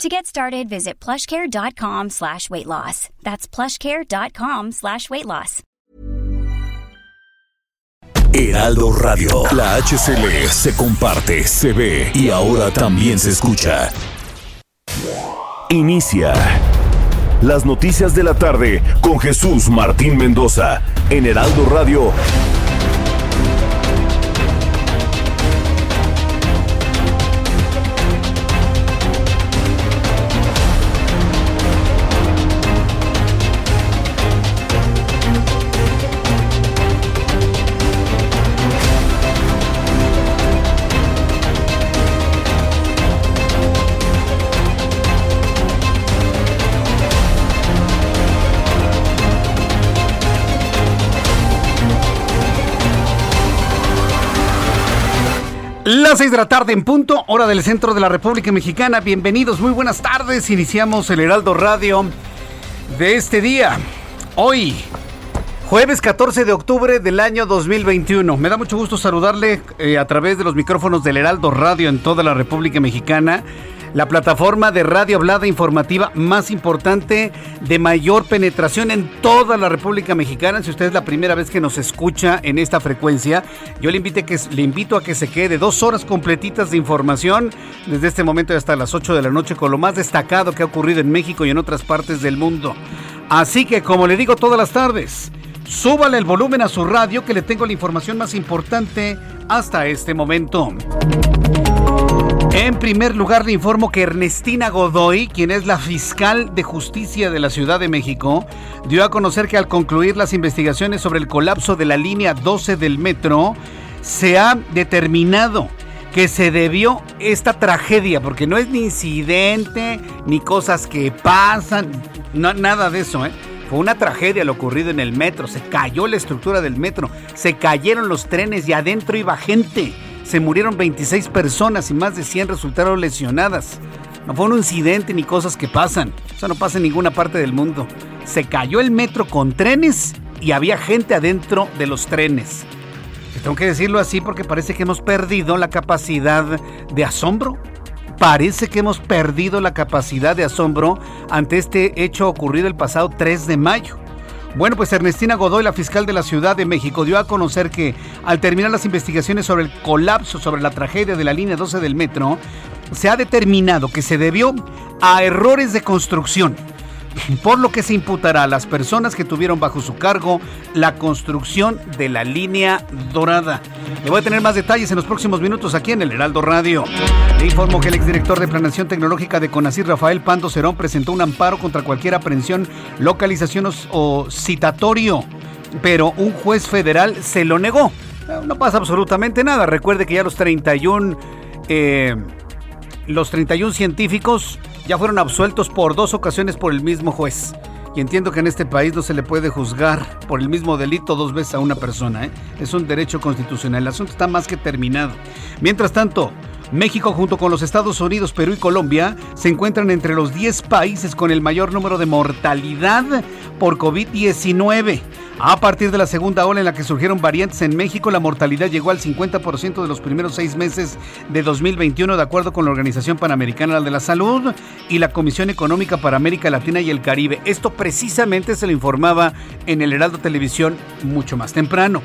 To get started, visit plushcare.com slash weight loss. That's plushcare.com slash weight loss. Heraldo Radio. La HCL se comparte, se ve y ahora también se escucha. Inicia. Las noticias de la tarde con Jesús Martín Mendoza en Heraldo Radio Las seis de la tarde en punto, hora del centro de la República Mexicana. Bienvenidos, muy buenas tardes. Iniciamos el Heraldo Radio de este día. Hoy, jueves 14 de octubre del año 2021. Me da mucho gusto saludarle eh, a través de los micrófonos del Heraldo Radio en toda la República Mexicana la plataforma de radio hablada informativa más importante de mayor penetración en toda la República Mexicana. Si usted es la primera vez que nos escucha en esta frecuencia, yo le, que, le invito a que se quede dos horas completitas de información desde este momento hasta las 8 de la noche con lo más destacado que ha ocurrido en México y en otras partes del mundo. Así que, como le digo todas las tardes, súbale el volumen a su radio que le tengo la información más importante hasta este momento. En primer lugar, le informo que Ernestina Godoy, quien es la fiscal de justicia de la Ciudad de México, dio a conocer que al concluir las investigaciones sobre el colapso de la línea 12 del metro, se ha determinado que se debió esta tragedia, porque no es ni incidente, ni cosas que pasan, nada de eso, ¿eh? Fue una tragedia lo ocurrido en el metro, se cayó la estructura del metro, se cayeron los trenes y adentro iba gente se murieron 26 personas y más de 100 resultaron lesionadas. No fue un incidente ni cosas que pasan. Eso no pasa en ninguna parte del mundo. Se cayó el metro con trenes y había gente adentro de los trenes. tengo que decirlo así porque parece que hemos perdido la capacidad de asombro. Parece que hemos perdido la capacidad de asombro ante este hecho ocurrido el pasado 3 de mayo. Bueno, pues Ernestina Godoy, la fiscal de la Ciudad de México, dio a conocer que al terminar las investigaciones sobre el colapso, sobre la tragedia de la línea 12 del metro, se ha determinado que se debió a errores de construcción por lo que se imputará a las personas que tuvieron bajo su cargo la construcción de la línea dorada. Le voy a tener más detalles en los próximos minutos aquí en el Heraldo Radio. Le informo que el exdirector de Planación Tecnológica de CONACYT, Rafael Pando Cerón, presentó un amparo contra cualquier aprehensión, localización o, citatorio, pero un juez federal se lo negó. No pasa absolutamente nada. Recuerde que ya los 31, eh, los 31 científicos ya fueron absueltos por dos ocasiones por el mismo juez. Y entiendo que en este país no se le puede juzgar por el mismo delito dos veces a una persona. ¿eh? Es un derecho constitucional. El asunto está más que terminado. Mientras tanto, México junto con los Estados Unidos, Perú y Colombia se encuentran entre los 10 países con el mayor número de mortalidad por COVID-19. A partir de la segunda ola en la que surgieron variantes en México, la mortalidad llegó al 50% de los primeros seis meses de 2021, de acuerdo con la Organización Panamericana de la Salud y la Comisión Económica para América Latina y el Caribe. Esto precisamente se lo informaba en el Heraldo Televisión mucho más temprano.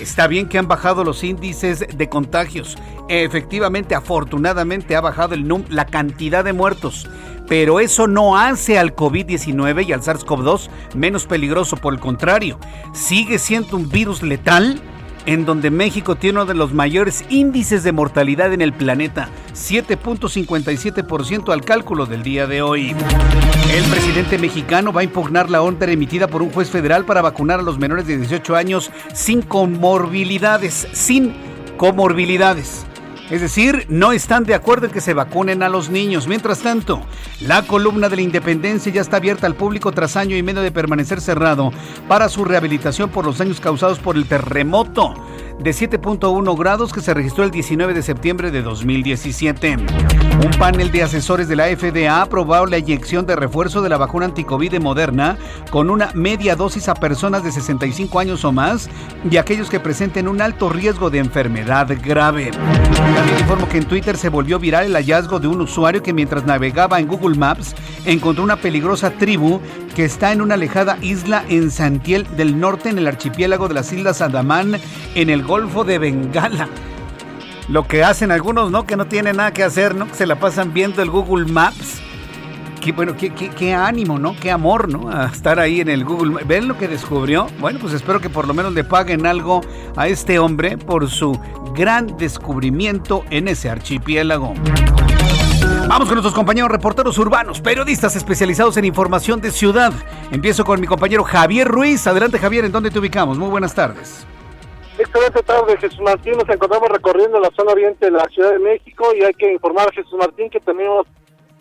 Está bien que han bajado los índices de contagios. Efectivamente, afortunadamente ha bajado el la cantidad de muertos. Pero eso no hace al COVID-19 y al SARS-CoV-2 menos peligroso. Por el contrario, sigue siendo un virus letal en donde México tiene uno de los mayores índices de mortalidad en el planeta, 7.57% al cálculo del día de hoy. El presidente mexicano va a impugnar la orden emitida por un juez federal para vacunar a los menores de 18 años sin comorbilidades, sin comorbilidades. Es decir, no están de acuerdo en que se vacunen a los niños. Mientras tanto, la columna de la Independencia ya está abierta al público tras año y medio de permanecer cerrado para su rehabilitación por los daños causados por el terremoto de 7.1 grados que se registró el 19 de septiembre de 2017. Un panel de asesores de la FDA ha aprobado la inyección de refuerzo de la vacuna anticovid de Moderna con una media dosis a personas de 65 años o más y aquellos que presenten un alto riesgo de enfermedad grave. También informo que en Twitter se volvió viral el hallazgo de un usuario que mientras navegaba en Google Maps encontró una peligrosa tribu que está en una alejada isla en Santiel del Norte en el archipiélago de las Islas Andamán en el Golfo de Bengala. Lo que hacen algunos, ¿no? Que no tienen nada que hacer, ¿no? Que se la pasan viendo el Google Maps. Qué, bueno, qué, ánimo, ¿no? Qué amor, ¿no? A estar ahí en el Google. Maps. ¿Ven lo que descubrió? Bueno, pues espero que por lo menos le paguen algo a este hombre por su gran descubrimiento en ese archipiélago. Vamos con nuestros compañeros reporteros urbanos, periodistas especializados en información de ciudad. Empiezo con mi compañero Javier Ruiz. Adelante Javier, ¿en dónde te ubicamos? Muy buenas tardes. Excelente tarde, Jesús Martín. Nos encontramos recorriendo la zona oriente de la Ciudad de México y hay que informar a Jesús Martín que tenemos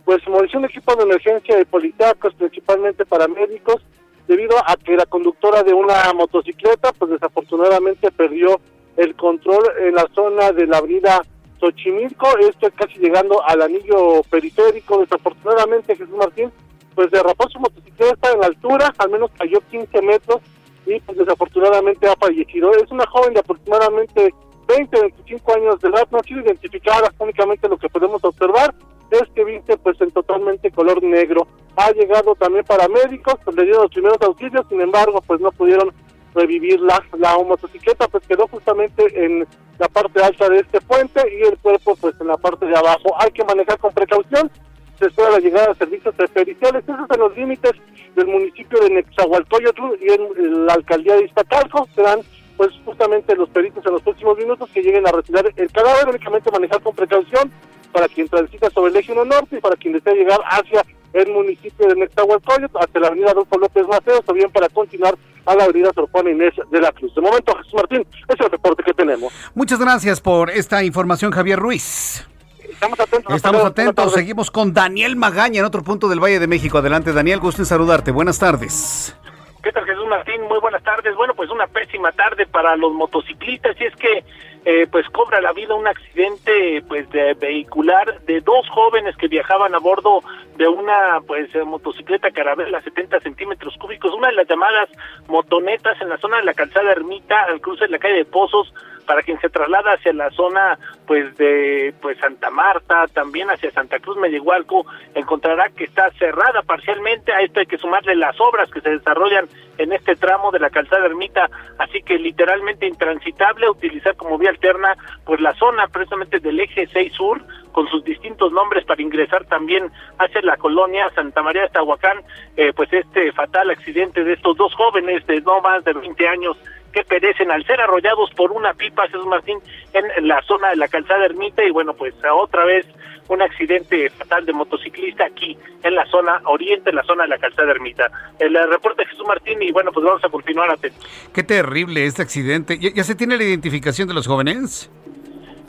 pues movilización de equipo de emergencia de politacos, principalmente paramédicos, debido a que la conductora de una motocicleta pues desafortunadamente perdió el control en la zona de la avenida Xochimilco, esto casi llegando al anillo periférico, desafortunadamente Jesús Martín pues derrapó su motocicleta en la altura, al menos cayó 15 metros y desafortunadamente ha fallecido. Es una joven de aproximadamente 20, 25 años de edad, no ha sido identificada, únicamente lo que podemos observar es que viste pues en totalmente color negro. Ha llegado también paramédicos, pues le dieron los primeros auxilios, sin embargo pues no pudieron revivir la, la motocicleta, pues quedó justamente en la parte alta de este puente y el cuerpo pues en la parte de abajo. Hay que manejar con precaución, se espera la llegada de servicios periciales, esos son los límites del municipio de Nexahualcoyotl y en la alcaldía de Iztacalco, serán pues justamente los peritos en los próximos minutos que lleguen a retirar el cadáver, únicamente manejar con precaución para quien transita sobre el eje 1 norte y para quien desea llegar hacia el municipio de Nexahualcoyotl, hacia la avenida Adolfo López Mateos, o bien para continuar a la avenida Sor Juan Inés de la Cruz. De momento, Jesús Martín, ese es el reporte que tenemos. Muchas gracias por esta información, Javier Ruiz. Estamos atentos. Estamos atentos. Seguimos con Daniel Magaña en otro punto del Valle de México. Adelante, Daniel. Gusto en saludarte. Buenas tardes. ¿Qué tal, Jesús Martín? Muy buenas tardes. Bueno, pues una pésima tarde para los motociclistas y es que eh, pues cobra la vida un accidente pues de vehicular de dos jóvenes que viajaban a bordo de una pues motocicleta carabela 70 centímetros cúbicos, una de las llamadas motonetas en la zona de la calzada Ermita al cruce de la calle de Pozos para quien se traslada hacia la zona pues de pues Santa Marta, también hacia Santa Cruz Medigualco, encontrará que está cerrada parcialmente, a esto hay que sumarle las obras que se desarrollan en este tramo de la calzada Ermita, así que literalmente intransitable utilizar como vía alterna pues la zona precisamente del eje 6 sur con sus distintos nombres para ingresar también hacia la colonia Santa María de Tahuacán, eh, pues este fatal accidente de estos dos jóvenes de no más de 20 años que perecen al ser arrollados por una pipa, Jesús Martín, en la zona de la calzada Ermita y bueno, pues otra vez un accidente fatal de motociclista aquí en la zona oriente, en la zona de la calzada Ermita. El reporte de Jesús Martín y bueno, pues vamos a continuar atentos. Qué terrible este accidente. ¿Ya, se tiene la identificación de los jóvenes?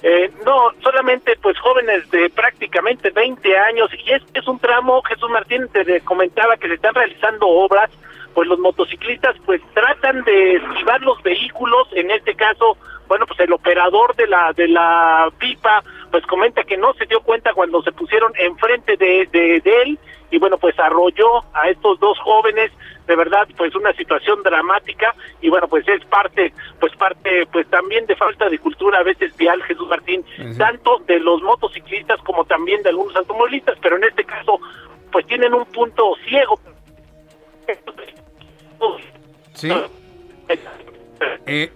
Eh, no, solamente pues jóvenes de prácticamente 20 años y es, es un tramo, Jesús Martín te comentaba que se están realizando obras pues los motociclistas pues tratan de esquivar los vehículos, en este caso, bueno, pues el operador de la de la pipa pues comenta que no se dio cuenta cuando se pusieron enfrente de, de, de él y bueno, pues arrolló a estos dos jóvenes, de verdad, pues una situación dramática y bueno, pues es parte, pues parte, pues también de falta de cultura a veces vial, Jesús Martín, tanto de los motociclistas como también de algunos automovilistas, pero en este caso, pues tienen un punto ciego Sí. Eh,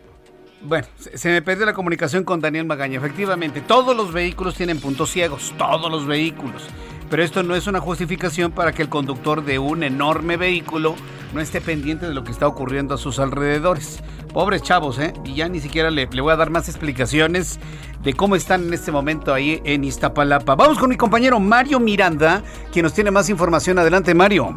bueno, se me perdió la comunicación con Daniel Magaña. Efectivamente, todos los vehículos tienen puntos ciegos, todos los vehículos. Pero esto no es una justificación para que el conductor de un enorme vehículo no esté pendiente de lo que está ocurriendo a sus alrededores. Pobres chavos, ¿eh? Y ya ni siquiera le, le voy a dar más explicaciones de cómo están en este momento ahí en Iztapalapa. Vamos con mi compañero Mario Miranda, quien nos tiene más información. Adelante, Mario.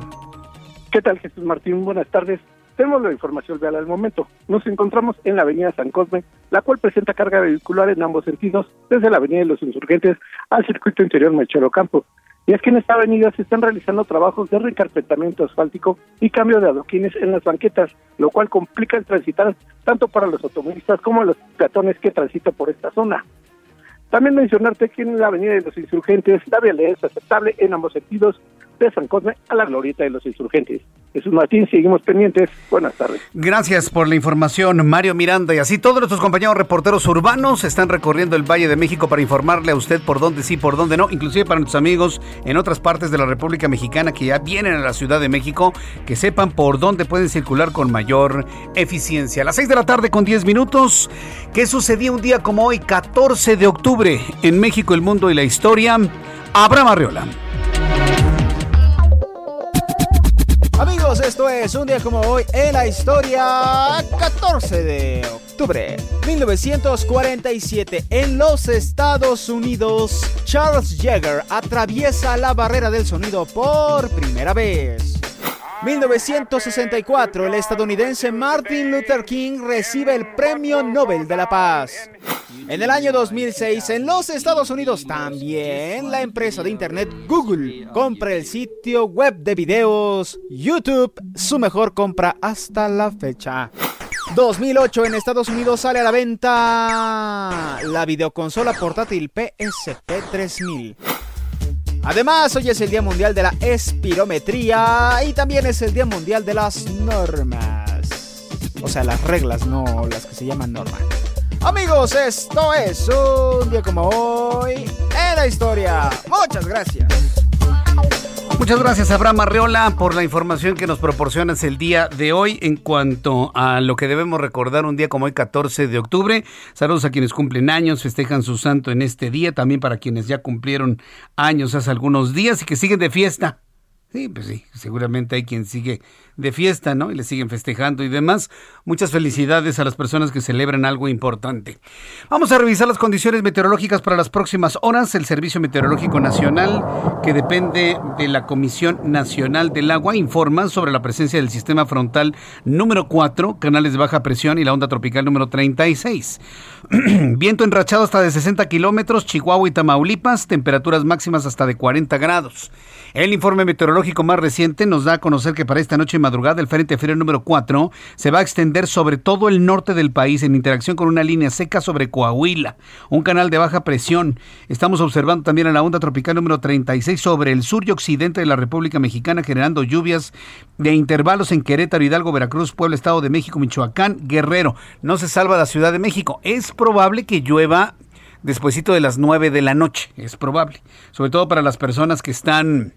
¿Qué tal, Jesús Martín? Buenas tardes. Tenemos la información real al momento. Nos encontramos en la avenida San Cosme, la cual presenta carga vehicular en ambos sentidos, desde la avenida de los Insurgentes al circuito interior Mechero Campo. Y es que en esta avenida se están realizando trabajos de recarpetamiento asfáltico y cambio de adoquines en las banquetas, lo cual complica el transitar tanto para los automovilistas como los peatones que transitan por esta zona. También mencionarte que en la avenida de los insurgentes la vialidad es aceptable en ambos sentidos, de San Cosme a la glorieta de los insurgentes. Jesús Martín, seguimos pendientes. Buenas tardes. Gracias por la información, Mario Miranda. Y así todos nuestros compañeros reporteros urbanos están recorriendo el Valle de México para informarle a usted por dónde sí, por dónde no, inclusive para nuestros amigos en otras partes de la República Mexicana que ya vienen a la Ciudad de México, que sepan por dónde pueden circular con mayor eficiencia. A las 6 de la tarde con 10 minutos, ¿qué sucedía un día como hoy, 14 de octubre, en México, el mundo y la historia? Abraham Arriola. Amigos, esto es un día como hoy en la historia 14 de octubre 1947 en los Estados Unidos Charles Jagger atraviesa la barrera del sonido por primera vez. 1964, el estadounidense Martin Luther King recibe el Premio Nobel de la Paz. En el año 2006, en los Estados Unidos también, la empresa de Internet Google compra el sitio web de videos YouTube, su mejor compra hasta la fecha. 2008 en Estados Unidos sale a la venta la videoconsola portátil PSP 3000. Además, hoy es el Día Mundial de la Espirometría y también es el Día Mundial de las Normas. O sea, las reglas, no las que se llaman normas. Amigos, esto es un día como hoy en la historia. Muchas gracias. Muchas gracias, Abraham Arreola, por la información que nos proporcionas el día de hoy en cuanto a lo que debemos recordar un día como hoy, 14 de octubre. Saludos a quienes cumplen años, festejan su santo en este día, también para quienes ya cumplieron años hace algunos días y que siguen de fiesta. Sí, pues sí, seguramente hay quien sigue de fiesta, ¿no? Y le siguen festejando y demás. Muchas felicidades a las personas que celebran algo importante. Vamos a revisar las condiciones meteorológicas para las próximas horas. El Servicio Meteorológico Nacional, que depende de la Comisión Nacional del Agua, informa sobre la presencia del sistema frontal número 4, canales de baja presión y la onda tropical número 36. Viento enrachado hasta de 60 kilómetros, Chihuahua y Tamaulipas, temperaturas máximas hasta de 40 grados. El informe meteorológico más reciente nos da a conocer que para esta noche y madrugada el Frente Frío número 4 se va a extender sobre todo el norte del país en interacción con una línea seca sobre Coahuila, un canal de baja presión. Estamos observando también a la onda tropical número 36 sobre el sur y occidente de la República Mexicana generando lluvias de intervalos en Querétaro, Hidalgo, Veracruz, Puebla, Estado de México, Michoacán, Guerrero. No se salva la Ciudad de México. Es probable que llueva despuesito de las 9 de la noche, es probable, sobre todo para las personas que están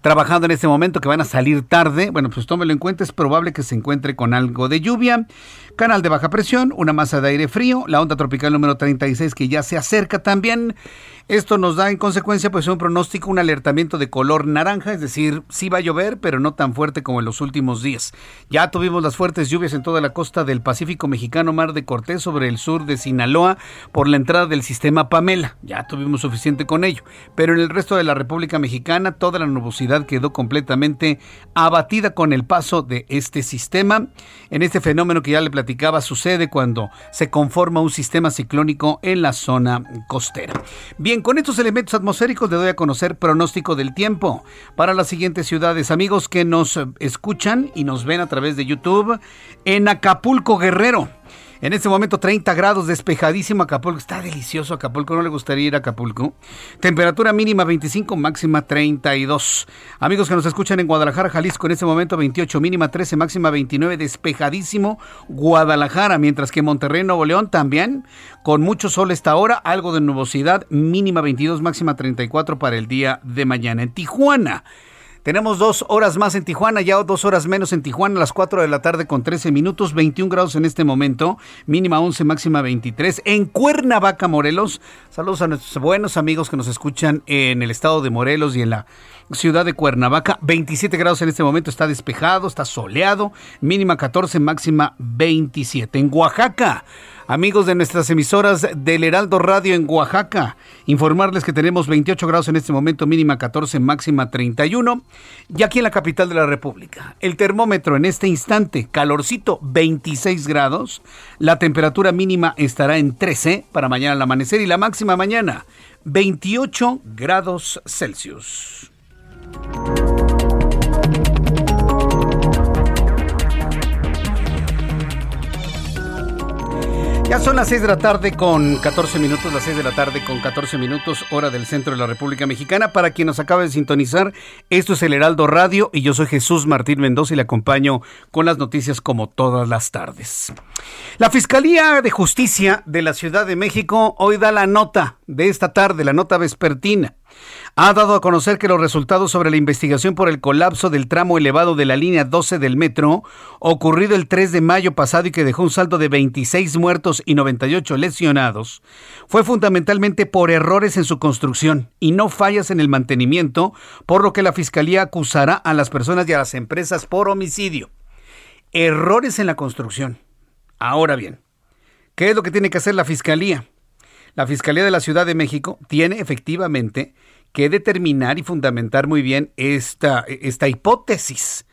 trabajando en este momento, que van a salir tarde, bueno, pues tómelo en cuenta, es probable que se encuentre con algo de lluvia, canal de baja presión, una masa de aire frío, la onda tropical número 36 que ya se acerca también. Esto nos da en consecuencia pues un pronóstico, un alertamiento de color naranja, es decir, sí va a llover, pero no tan fuerte como en los últimos días. Ya tuvimos las fuertes lluvias en toda la costa del Pacífico mexicano, Mar de Cortés, sobre el sur de Sinaloa, por la entrada del sistema Pamela. Ya tuvimos suficiente con ello. Pero en el resto de la República Mexicana, toda la nubosidad quedó completamente abatida con el paso de este sistema. En este fenómeno que ya le platicaba, sucede cuando se conforma un sistema ciclónico en la zona costera. Bien, con estos elementos atmosféricos le doy a conocer pronóstico del tiempo para las siguientes ciudades. Amigos que nos escuchan y nos ven a través de YouTube, en Acapulco Guerrero. En este momento 30 grados, despejadísimo Acapulco. Está delicioso Acapulco, ¿no le gustaría ir a Acapulco? Temperatura mínima 25, máxima 32. Amigos que nos escuchan en Guadalajara, Jalisco, en este momento 28, mínima 13, máxima 29, despejadísimo Guadalajara. Mientras que Monterrey, Nuevo León también, con mucho sol esta hora, algo de nubosidad, mínima 22, máxima 34 para el día de mañana. En Tijuana. Tenemos dos horas más en Tijuana, ya dos horas menos en Tijuana, a las 4 de la tarde con 13 minutos, 21 grados en este momento, mínima 11, máxima 23. En Cuernavaca, Morelos, saludos a nuestros buenos amigos que nos escuchan en el estado de Morelos y en la ciudad de Cuernavaca, 27 grados en este momento, está despejado, está soleado, mínima 14, máxima 27. En Oaxaca, Amigos de nuestras emisoras del Heraldo Radio en Oaxaca, informarles que tenemos 28 grados en este momento, mínima 14, máxima 31. Y aquí en la capital de la República, el termómetro en este instante, calorcito 26 grados. La temperatura mínima estará en 13 para mañana al amanecer y la máxima mañana 28 grados Celsius. Ya son las 6 de la tarde con 14 minutos, las 6 de la tarde con 14 minutos, hora del centro de la República Mexicana. Para quien nos acaba de sintonizar, esto es el Heraldo Radio y yo soy Jesús Martín Mendoza y le acompaño con las noticias como todas las tardes. La Fiscalía de Justicia de la Ciudad de México hoy da la nota de esta tarde, la nota vespertina ha dado a conocer que los resultados sobre la investigación por el colapso del tramo elevado de la línea 12 del metro, ocurrido el 3 de mayo pasado y que dejó un saldo de 26 muertos y 98 lesionados, fue fundamentalmente por errores en su construcción y no fallas en el mantenimiento, por lo que la Fiscalía acusará a las personas y a las empresas por homicidio. Errores en la construcción. Ahora bien, ¿qué es lo que tiene que hacer la Fiscalía? La Fiscalía de la Ciudad de México tiene efectivamente que determinar y fundamentar muy bien esta, esta hipótesis.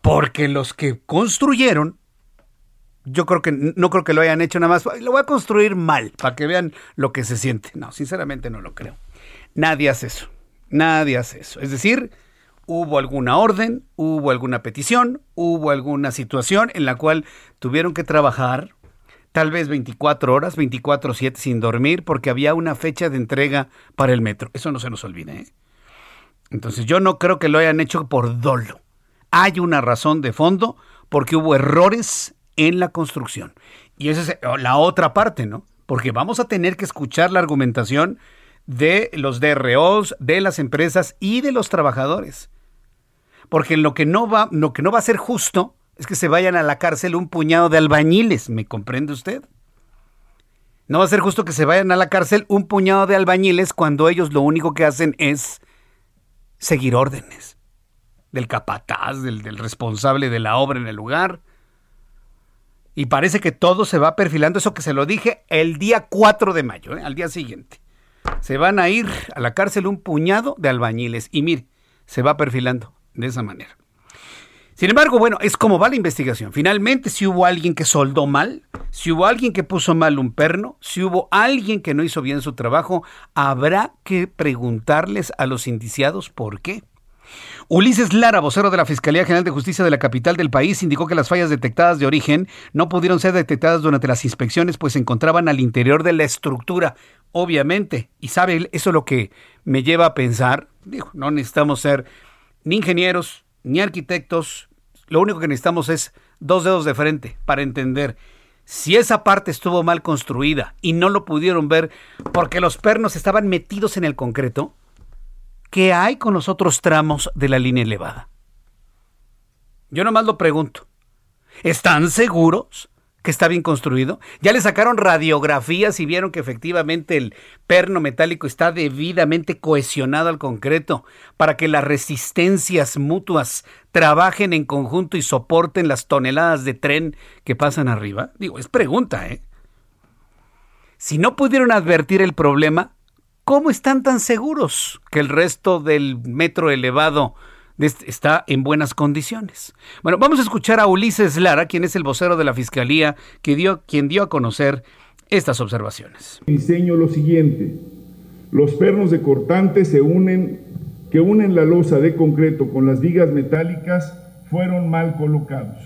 Porque los que construyeron, yo creo que no creo que lo hayan hecho nada más. Lo voy a construir mal para que vean lo que se siente. No, sinceramente no lo creo. Nadie hace eso. Nadie hace eso. Es decir, hubo alguna orden, hubo alguna petición, hubo alguna situación en la cual tuvieron que trabajar tal vez 24 horas, 24/7 sin dormir, porque había una fecha de entrega para el metro. Eso no se nos olvide. ¿eh? Entonces yo no creo que lo hayan hecho por dolo. Hay una razón de fondo porque hubo errores en la construcción. Y esa es la otra parte, ¿no? Porque vamos a tener que escuchar la argumentación de los DROs, de las empresas y de los trabajadores. Porque lo que no va, lo que no va a ser justo es que se vayan a la cárcel un puñado de albañiles, ¿me comprende usted? No va a ser justo que se vayan a la cárcel un puñado de albañiles cuando ellos lo único que hacen es seguir órdenes del capataz, del, responsable de la obra en el lugar. Y parece que todo se va perfilando, eso que se lo dije el día 4 de mayo, ¿eh? al día siguiente. Se van a ir a la cárcel un puñado de albañiles. Y mire, se va perfilando de esa manera. Sin embargo, bueno, es como va la investigación. Finalmente, si hubo alguien que soldó mal, si hubo alguien que puso mal un perno, si hubo alguien que no hizo bien su trabajo, habrá que preguntarles a los indiciados por qué. Ulises Lara, vocero de la Fiscalía General de Justicia de la capital del país, indicó que las fallas detectadas de origen no pudieron ser detectadas durante las inspecciones, pues se encontraban al interior de la estructura, obviamente. Y sabe, eso es lo que me lleva a pensar, digo, no necesitamos ser ni ingenieros, ni arquitectos, lo único que necesitamos es dos dedos de frente para entender si esa parte estuvo mal construida y no lo pudieron ver porque los pernos estaban metidos en el concreto, ¿qué hay con los otros tramos de la línea elevada? Yo nomás lo pregunto. ¿Están seguros que está bien construido. Ya le sacaron radiografías y vieron que efectivamente el perno metálico está debidamente cohesionado al concreto para que las resistencias mutuas trabajen en conjunto y soporten las toneladas de tren que pasan arriba. Digo, es pregunta, ¿eh? Si no pudieron advertir el problema, ¿cómo están tan seguros que el resto del metro elevado está en buenas condiciones. Bueno, vamos a escuchar a Ulises Lara, quien es el vocero de la Fiscalía, que dio, quien dio a conocer estas observaciones. Diseño lo siguiente. Los pernos de cortante se unen, que unen la losa de concreto con las vigas metálicas fueron mal colocados.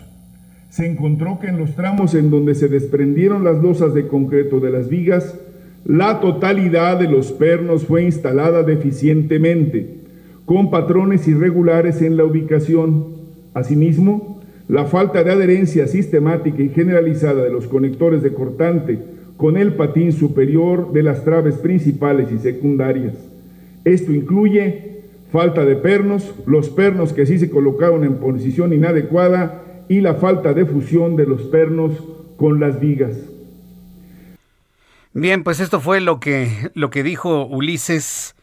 Se encontró que en los tramos en donde se desprendieron las losas de concreto de las vigas, la totalidad de los pernos fue instalada deficientemente con patrones irregulares en la ubicación. Asimismo, la falta de adherencia sistemática y generalizada de los conectores de cortante con el patín superior de las traves principales y secundarias. Esto incluye falta de pernos, los pernos que sí se colocaron en posición inadecuada y la falta de fusión de los pernos con las vigas. Bien, pues esto fue lo que, lo que dijo Ulises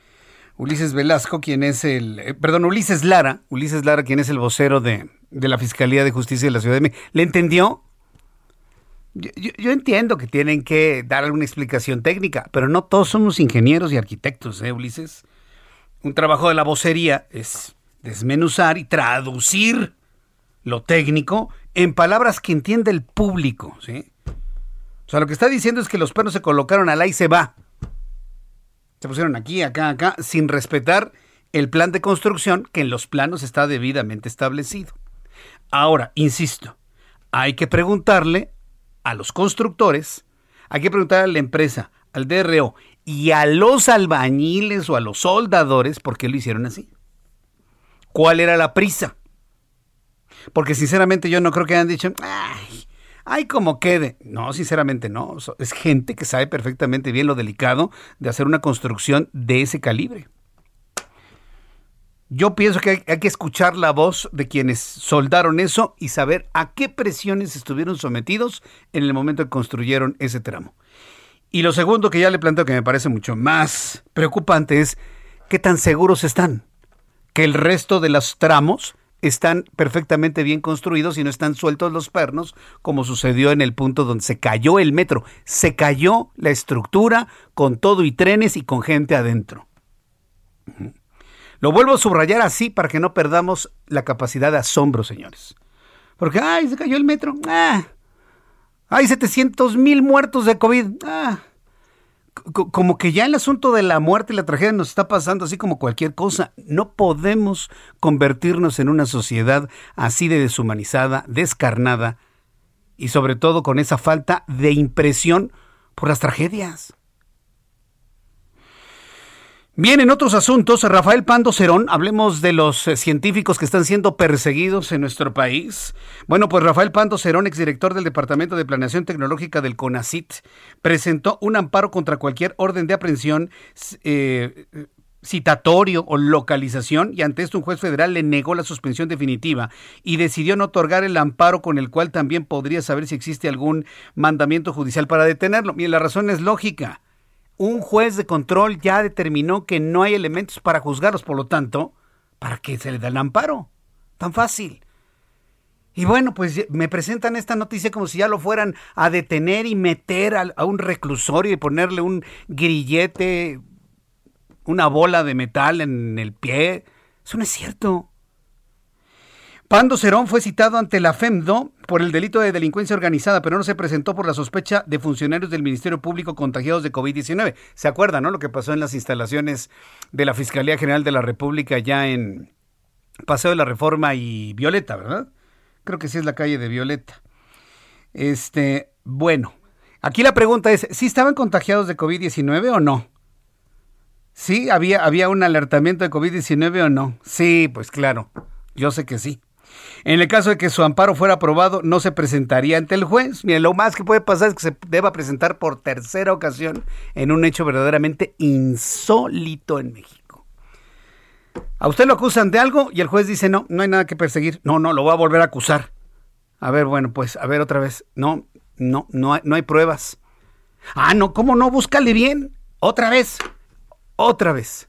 Ulises Velasco, quien es el, eh, perdón, Ulises Lara, Ulises Lara, quien es el vocero de, de, la Fiscalía de Justicia de la Ciudad de México. ¿Le entendió? Yo, entiendo que tienen que dar alguna explicación técnica, pero no todos somos ingenieros y arquitectos, ¿eh, Ulises? Un trabajo de la vocería es desmenuzar y traducir lo técnico en palabras que entiende el público, ¿sí? O sea, lo que está diciendo es que los pernos se colocaron al ahí se va. Se pusieron aquí, acá, acá, sin respetar el plan de construcción que en los planos está debidamente establecido. Ahora, insisto, hay que preguntarle a los constructores, hay que preguntar a la empresa, al DRO y a los albañiles o a los soldadores por qué lo hicieron así. ¿Cuál era la prisa? Porque sinceramente yo no creo que hayan dicho, ay, como quede. No, sinceramente no. Es gente que sabe perfectamente bien lo delicado de hacer una construcción de ese calibre. Yo pienso que hay, que escuchar la voz de quienes soldaron eso y saber a qué presiones estuvieron sometidos en el momento que construyeron ese tramo. Y lo segundo que ya le planteo que me parece mucho más preocupante es qué tan seguros están. Que el resto de los tramos están perfectamente bien construidos y no están sueltos los pernos, como sucedió en el punto donde se cayó el metro. Se cayó la estructura con todo y trenes y con gente adentro. Lo vuelvo a subrayar así para que no perdamos la capacidad de asombro, señores. Porque, ay, se cayó el metro. Ah, hay 700 mil muertos de COVID. Ah, como que ya el asunto de la muerte y la tragedia nos está pasando así como cualquier cosa. No podemos convertirnos en una sociedad así de deshumanizada, descarnada y sobre todo con esa falta de impresión por las tragedias. Bien, en otros asuntos, Rafael Pando Cerón, hablemos de los eh, científicos que están siendo perseguidos en nuestro país. Bueno, pues Rafael Pando Cerón, exdirector del Departamento de Planeación Tecnológica del CONACIT, presentó un amparo contra cualquier orden de aprehensión eh, citatorio o localización y ante esto un juez federal le negó la suspensión definitiva y decidió no otorgar el amparo con el cual también podría saber si existe algún mandamiento judicial para detenerlo. Bien, la razón es lógica un juez de control ya determinó que no hay elementos para juzgarlos, por lo tanto, ¿para qué se le da el amparo? Tan fácil. Y bueno, pues me presentan esta noticia como si ya lo fueran a detener y meter a, un reclusorio y ponerle un grillete, una bola de metal en el pie. Eso no es cierto. Pando Cerón fue citado ante la FEMDO por el delito de delincuencia organizada, pero no se presentó por la sospecha de funcionarios del Ministerio Público contagiados de COVID-19. ¿Se acuerdan, no? Lo que pasó en las instalaciones de la Fiscalía General de la República ya en Paseo de la Reforma y Violeta, ¿verdad? Creo que sí es la calle de Violeta. Este, bueno, aquí la pregunta es, ¿sí estaban contagiados de COVID-19 o no? ¿Sí? ¿Había, ¿Había un alertamiento de COVID-19 o no? Sí, pues claro, yo sé que sí. En el caso de que su amparo fuera aprobado, no se presentaría ante el juez. Mire, lo más que puede pasar es que se deba presentar por tercera ocasión en un hecho verdaderamente insólito en México. A usted lo acusan de algo y el juez dice, no, no hay nada que perseguir. No, no, lo va a volver a acusar. A ver, bueno, pues, a ver otra vez. No, no, no hay, no hay pruebas. Ah, no, ¿cómo no? Búscale bien. Otra vez. Otra vez.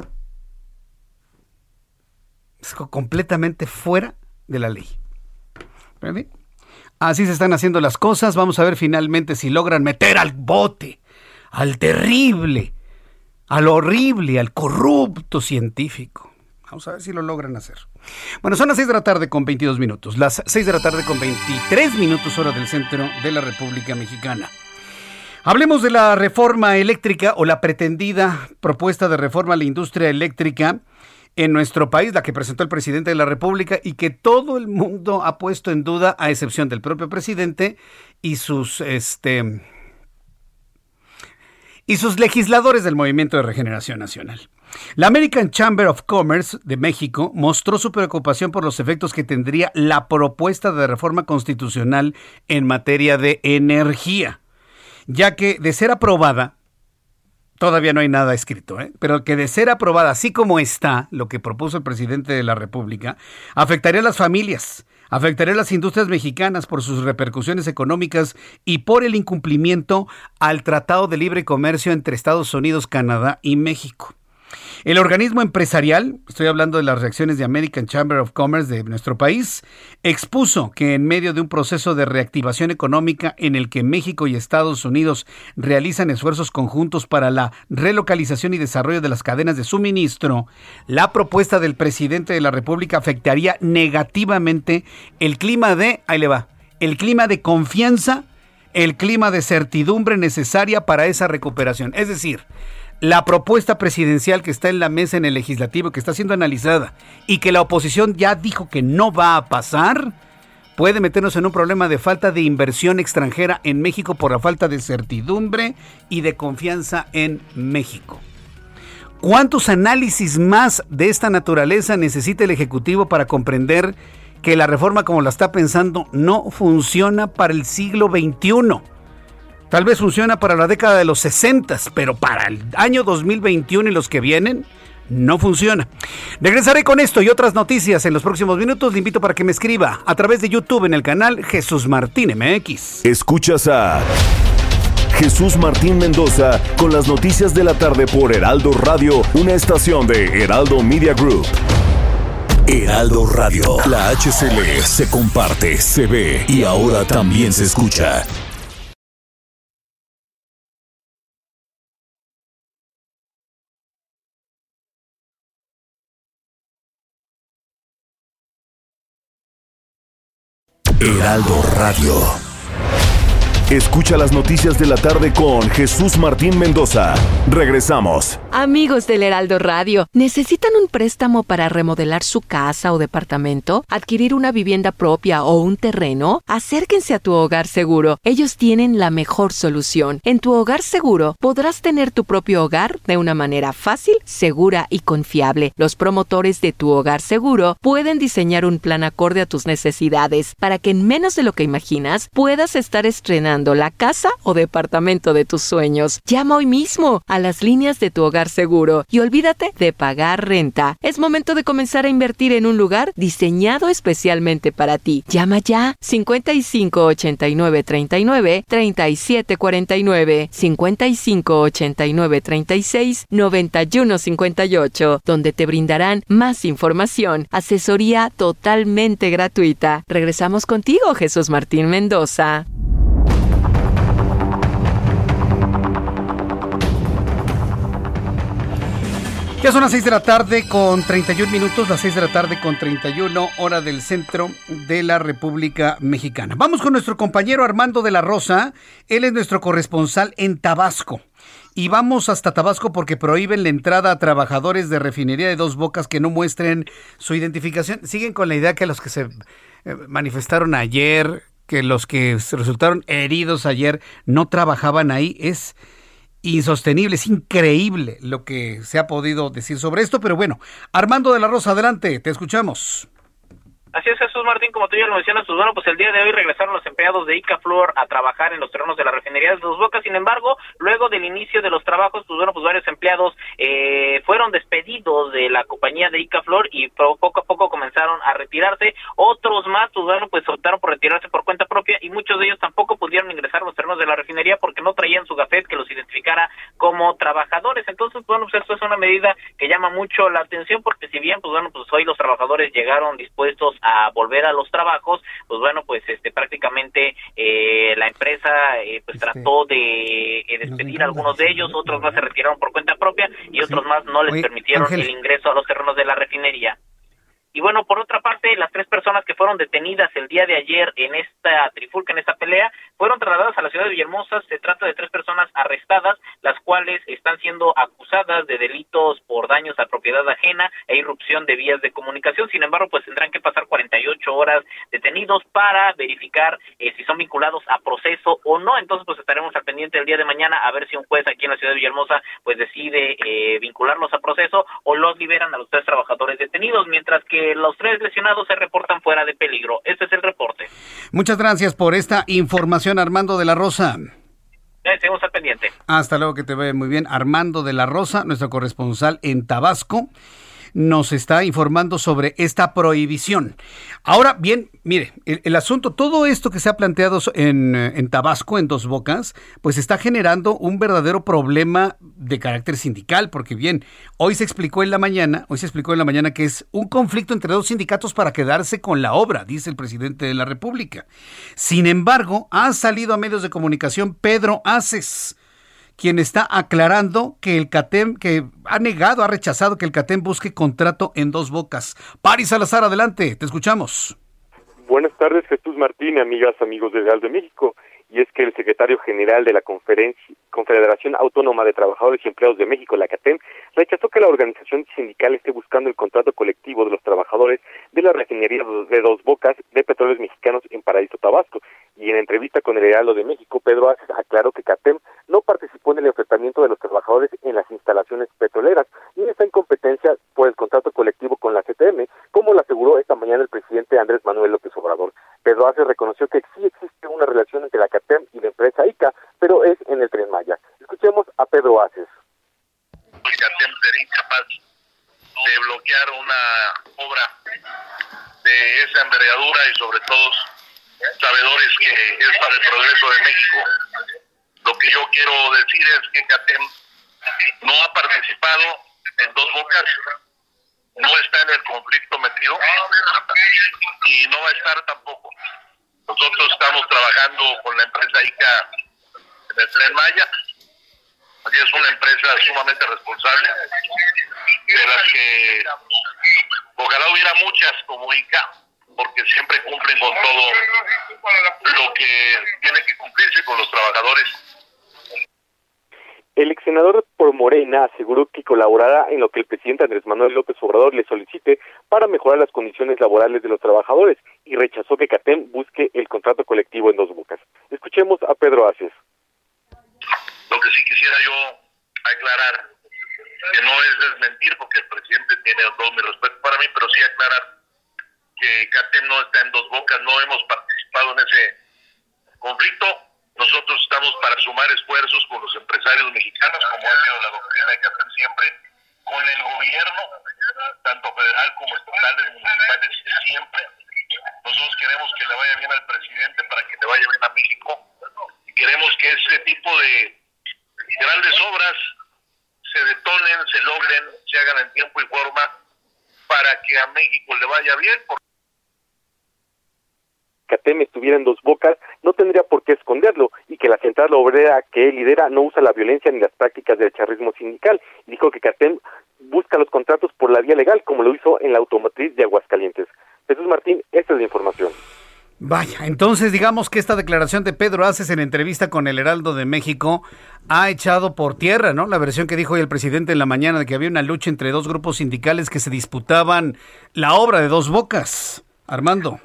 Es completamente fuera de la ley. Así se están haciendo las cosas. Vamos a ver finalmente si logran meter al bote, al terrible, al horrible, al corrupto científico. Vamos a ver si lo logran hacer. Bueno, son las 6 de la tarde con 22 minutos. Las 6 de la tarde con 23 minutos hora del centro de la República Mexicana. Hablemos de la reforma eléctrica o la pretendida propuesta de reforma a la industria eléctrica en nuestro país, la que presentó el presidente de la República y que todo el mundo ha puesto en duda, a excepción del propio presidente y sus este y sus legisladores del Movimiento de Regeneración Nacional. La American Chamber of Commerce de México mostró su preocupación por los efectos que tendría la propuesta de reforma constitucional en materia de energía, ya que de ser aprobada Todavía no hay nada escrito, ¿eh? pero que de ser aprobada así como está, lo que propuso el presidente de la República, afectaría a las familias, afectaría a las industrias mexicanas por sus repercusiones económicas y por el incumplimiento al Tratado de Libre Comercio entre Estados Unidos, Canadá y México. El organismo empresarial, estoy hablando de las reacciones de American Chamber of Commerce de nuestro país, expuso que en medio de un proceso de reactivación económica en el que México y Estados Unidos realizan esfuerzos conjuntos para la relocalización y desarrollo de las cadenas de suministro, la propuesta del presidente de la República afectaría negativamente el clima de, ahí le va, el clima de confianza, el clima de certidumbre necesaria para esa recuperación. Es decir, la propuesta presidencial que está en la mesa en el legislativo, que está siendo analizada y que la oposición ya dijo que no va a pasar, puede meternos en un problema de falta de inversión extranjera en México por la falta de certidumbre y de confianza en México. ¿Cuántos análisis más de esta naturaleza necesita el Ejecutivo para comprender que la reforma como la está pensando no funciona para el siglo XXI? Tal vez funciona para la década de los 60, pero para el año 2021 y los que vienen, no funciona. Regresaré con esto y otras noticias en los próximos minutos. Le invito para que me escriba a través de YouTube en el canal Jesús Martín MX. Escuchas a Jesús Martín Mendoza con las noticias de la tarde por Heraldo Radio, una estación de Heraldo Media Group. Heraldo Radio, la HCL se comparte, se ve y ahora también se escucha. Heraldo Radio. Escucha las noticias de la tarde con Jesús Martín Mendoza. Regresamos. Amigos del Heraldo Radio, ¿necesitan un préstamo para remodelar su casa o departamento? ¿Adquirir una vivienda propia o un terreno? Acérquense a tu hogar seguro. Ellos tienen la mejor solución. En tu hogar seguro podrás tener tu propio hogar de una manera fácil, segura y confiable. Los promotores de tu hogar seguro pueden diseñar un plan acorde a tus necesidades para que en menos de lo que imaginas puedas estar estrenando la casa o departamento de tus sueños. Llama hoy mismo a las líneas de tu hogar seguro y olvídate de pagar renta. Es momento de comenzar a invertir en un lugar diseñado especialmente para ti. Llama ya 55 89 39 37 49 55 89 36 91 58 donde te brindarán más información, asesoría totalmente gratuita. Regresamos contigo, Jesús Martín Mendoza. Ya son las 6 de la tarde con 31 minutos, las 6 de la tarde con 31 hora del centro de la República Mexicana. Vamos con nuestro compañero Armando de la Rosa, él es nuestro corresponsal en Tabasco. Y vamos hasta Tabasco porque prohíben la entrada a trabajadores de refinería de dos bocas que no muestren su identificación. Siguen con la idea que los que se eh, manifestaron ayer, que los que resultaron heridos ayer no trabajaban ahí. Es insostenible, es increíble lo que se ha podido decir sobre esto, pero bueno, Armando de la Rosa, adelante, te escuchamos. Así es, Jesús Martín, como tú ya lo mencionas, pues bueno, pues el día de hoy regresaron los empleados de Icaflor a trabajar en los terrenos de la refinería de Dos Bocas. Sin embargo, luego del inicio de los trabajos, pues bueno, pues varios empleados eh, fueron despedidos de la compañía de Icaflor y poco a poco comenzaron a retirarse. Otros más, pues bueno, pues optaron por retirarse por cuenta propia y muchos de ellos tampoco pudieron ingresar a los terrenos de la refinería porque no traían su gafet que los identificara como trabajadores. Entonces, bueno, pues esto es una medida que llama mucho la atención porque si bien, pues bueno, pues hoy los trabajadores llegaron dispuestos a volver a los trabajos, pues bueno, pues este prácticamente eh, la empresa eh, pues Este, trató de eh, despedir a algunos de ellos, otros más se retiraron por cuenta propia y otros más no les Oye, permitieron Ángel. el ingreso a los terrenos de la refinería. Y bueno, por otra parte, las tres personas que fueron detenidas el día de ayer en esta trifulca, en esta pelea, fueron trasladadas a la ciudad de Villahermosa. Se trata de tres personas arrestadas, las cuales están siendo acusadas de delitos por daños a propiedad ajena e irrupción de vías de comunicación. Sin embargo, pues tendrán que pasar 48 horas detenidos para verificar eh, si son vinculados a proceso o no. Entonces, pues estaremos al pendiente el día de mañana a ver si un juez aquí en la ciudad de Villahermosa pues decide eh, vincularlos a proceso o los liberan a los tres trabajadores detenidos, mientras que los tres lesionados se reportan fuera de peligro. Este es el reporte. Muchas gracias por esta información, Armando de la Rosa. Eh, seguimos al pendiente. Hasta luego, que te vaya muy bien. Armando de la Rosa, nuestro corresponsal en Tabasco. Nos está informando sobre esta prohibición. Ahora bien, mire, el, asunto, todo esto que se ha planteado en, en, Tabasco, en Dos Bocas, pues está generando un verdadero problema de carácter sindical, porque bien, hoy se explicó en la mañana, hoy se explicó en la mañana que es un conflicto entre dos sindicatos para quedarse con la obra, dice el presidente de la República. Sin embargo, ha salido a medios de comunicación Pedro Aces, quien está aclarando que el CATEM, que ha negado, ha rechazado que el CATEM busque contrato en dos bocas. Paris Salazar, adelante, te escuchamos. Buenas tardes, Jesús Martín, amigas, amigos del Real de México y es que el secretario general de la Confederación Autónoma de Trabajadores y Empleados de México, la CATEM, rechazó que la organización sindical esté buscando el contrato colectivo de los trabajadores de la refinería de Dos Bocas de Petróleos Mexicanos en Paraíso Tabasco. Y en entrevista con el Heraldo de México, Pedro Aces aclaró que CATEM no participó en el enfrentamiento de los trabajadores en las instalaciones petroleras y está en competencia por el contrato colectivo con la CTM, como lo aseguró esta mañana el presidente Andrés Manuel López Obrador. Pedro Aces reconoció que sí existe una relación entre la CATEM y la empresa ICA, pero es en el Tren Maya. Escuchemos a Pedro Aces. CATEM sería incapaz de bloquear una obra de esa envergadura y sobre todo sabedores que es para el progreso de México. Lo que yo quiero decir es que CATEM no ha participado en dos bocas, no está en el conflicto metido y no va a estar tampoco. Nosotros estamos trabajando con la empresa ICA en el Tren Maya. Aquí es una empresa sumamente responsable, de las que ojalá hubiera muchas como ICA, porque siempre cumplen con todo lo que tiene que cumplirse con los trabajadores el ex senador por Morena aseguró que colaborará en lo que el presidente Andrés Manuel López Obrador le solicite para mejorar las condiciones laborales de los trabajadores y rechazó que CATEM busque el contrato colectivo en dos bocas. Escuchemos a Pedro Aces. Lo que sí quisiera yo aclarar, que no es desmentir porque el presidente tiene todo mi respeto para mí, pero sí aclarar que CATEM no está en dos bocas, no hemos participado en ese conflicto nosotros estamos para sumar esfuerzos con los empresarios mexicanos, como ha sido la doctrina de hacer siempre, con el gobierno, tanto federal como estatales, municipales, siempre. Nosotros queremos que le vaya bien al presidente para que le vaya bien a México. Queremos que ese tipo de grandes obras se detonen, se logren, se hagan en tiempo y forma para que a México le vaya bien. CATEM estuviera en dos bocas, no tendría por qué esconderlo y que la central obrera que él lidera no usa la violencia ni las prácticas del charrismo sindical. Dijo que CATEM busca los contratos por la vía legal, como lo hizo en la automotriz de Aguascalientes. Jesús Martín, esta es la información. Vaya, entonces digamos que esta declaración de Pedro Aces en entrevista con el Heraldo de México ha echado por tierra, ¿no? La versión que dijo hoy el presidente en la mañana de que había una lucha entre dos grupos sindicales que se disputaban la obra de dos bocas. Armando.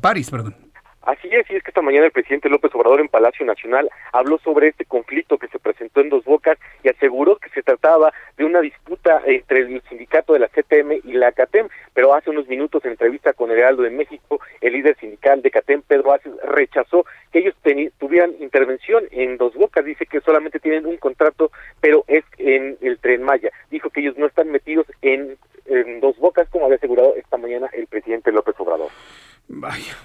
París, perdón. Así es, y es que esta mañana el presidente López Obrador en Palacio Nacional habló sobre este conflicto que se presentó en Dos Bocas y aseguró que se trataba de una disputa entre el sindicato de la CTM y la CATEM, pero hace unos minutos en entrevista con el Heraldo de México, el líder sindical de CATEM, Pedro Aces, rechazó que ellos tuvieran intervención en Dos Bocas, dice que solamente tienen un contrato, pero es en el Tren Maya, dijo que ellos no están metidos en Dos Bocas, como había asegurado esta mañana el presidente López Obrador. Vaya,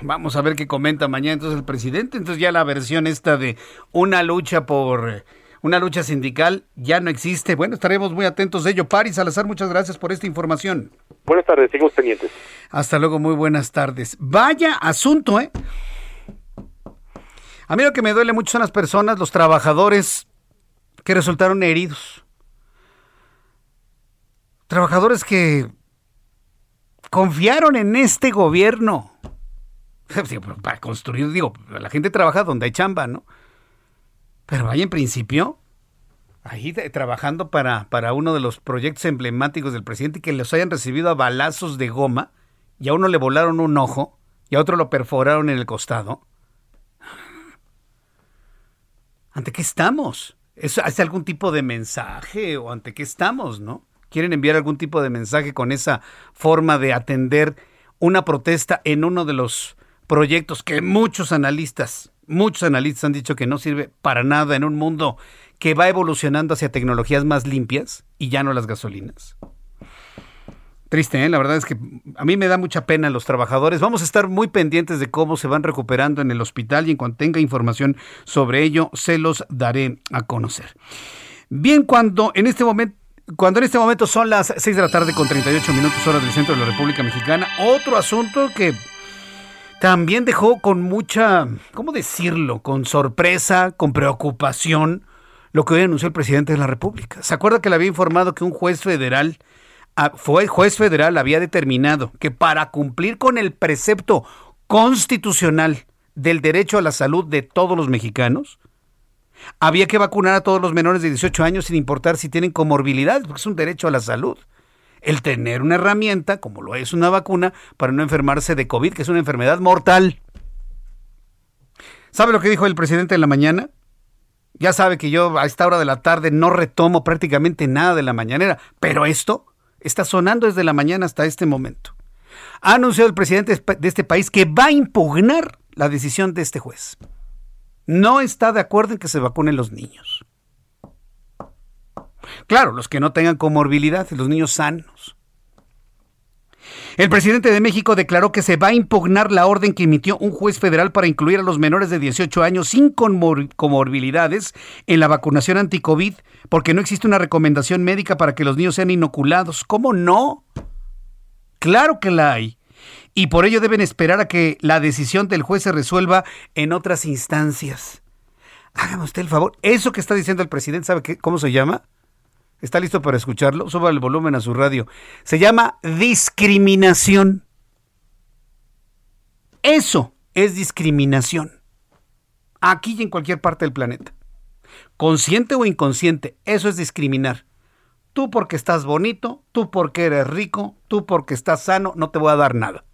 vamos a ver qué comenta mañana entonces el presidente. Entonces ya la versión esta de una lucha por una lucha sindical ya no existe. Bueno, estaremos muy atentos de ello. Paris Salazar, muchas gracias por esta información. Buenas tardes, seguimos pendientes. Hasta luego, muy buenas tardes. Vaya asunto, ¿eh? A mí lo que me duele mucho son las personas, los trabajadores que resultaron heridos. Trabajadores que confiaron en este gobierno. Para construir, digo, la gente trabaja donde hay chamba, ¿no? Pero hay en principio, ahí trabajando para, para uno de los proyectos emblemáticos del presidente, que los hayan recibido a balazos de goma, y a uno le volaron un ojo, y a otro lo perforaron en el costado. ¿Ante qué estamos? ¿Es, ¿Hace algún tipo de mensaje o ante qué estamos, no? Quieren enviar algún tipo de mensaje con esa forma de atender una protesta en uno de los proyectos que muchos analistas, muchos analistas han dicho que no sirve para nada en un mundo que va evolucionando hacia tecnologías más limpias y ya no las gasolinas. Triste, ¿eh? la verdad es que a mí me da mucha pena los trabajadores. Vamos a estar muy pendientes de cómo se van recuperando en el hospital y en cuanto tenga información sobre ello, se los daré a conocer. Bien, cuando en este momento cuando en este momento son las 6 de la tarde con 38 minutos horas del centro de la República Mexicana, otro asunto que también dejó con mucha, ¿cómo decirlo? Con sorpresa, con preocupación, lo que hoy anunció el presidente de la República. ¿Se acuerda que le había informado que un juez federal fue el juez federal había determinado que para cumplir con el precepto constitucional del derecho a la salud de todos los mexicanos, había que vacunar a todos los menores de 18 años sin importar si tienen comorbilidades, porque es un derecho a la salud. El tener una herramienta, como lo es una vacuna, para no enfermarse de COVID, que es una enfermedad mortal. ¿Sabe lo que dijo el presidente en la mañana? Ya sabe que yo a esta hora de la tarde no retomo prácticamente nada de la mañanera, pero esto Está sonando desde la mañana hasta este momento. Ha anunciado el presidente de este país que va a impugnar la decisión de este juez. No está de acuerdo en que se vacunen los niños. Claro, los que no tengan comorbilidad, los niños sanos. El presidente de México declaró que se va a impugnar la orden que emitió un juez federal para incluir a los menores de 18 años sin comorbilidades en la vacunación anti-COVID, porque no existe una recomendación médica para que los niños sean inoculados. ¿Cómo no? Claro que la hay. Y por ello deben esperar a que la decisión del juez se resuelva en otras instancias. Hágame usted el favor. Eso que está diciendo el presidente, ¿sabe qué, cómo se llama? ¿Está listo para escucharlo? Suba el volumen a su radio. Se llama discriminación. Eso es discriminación. Aquí y en cualquier parte del planeta. Consciente o inconsciente, eso es discriminar. Tú porque estás bonito, tú porque eres rico, tú porque estás sano, no te voy a dar nada.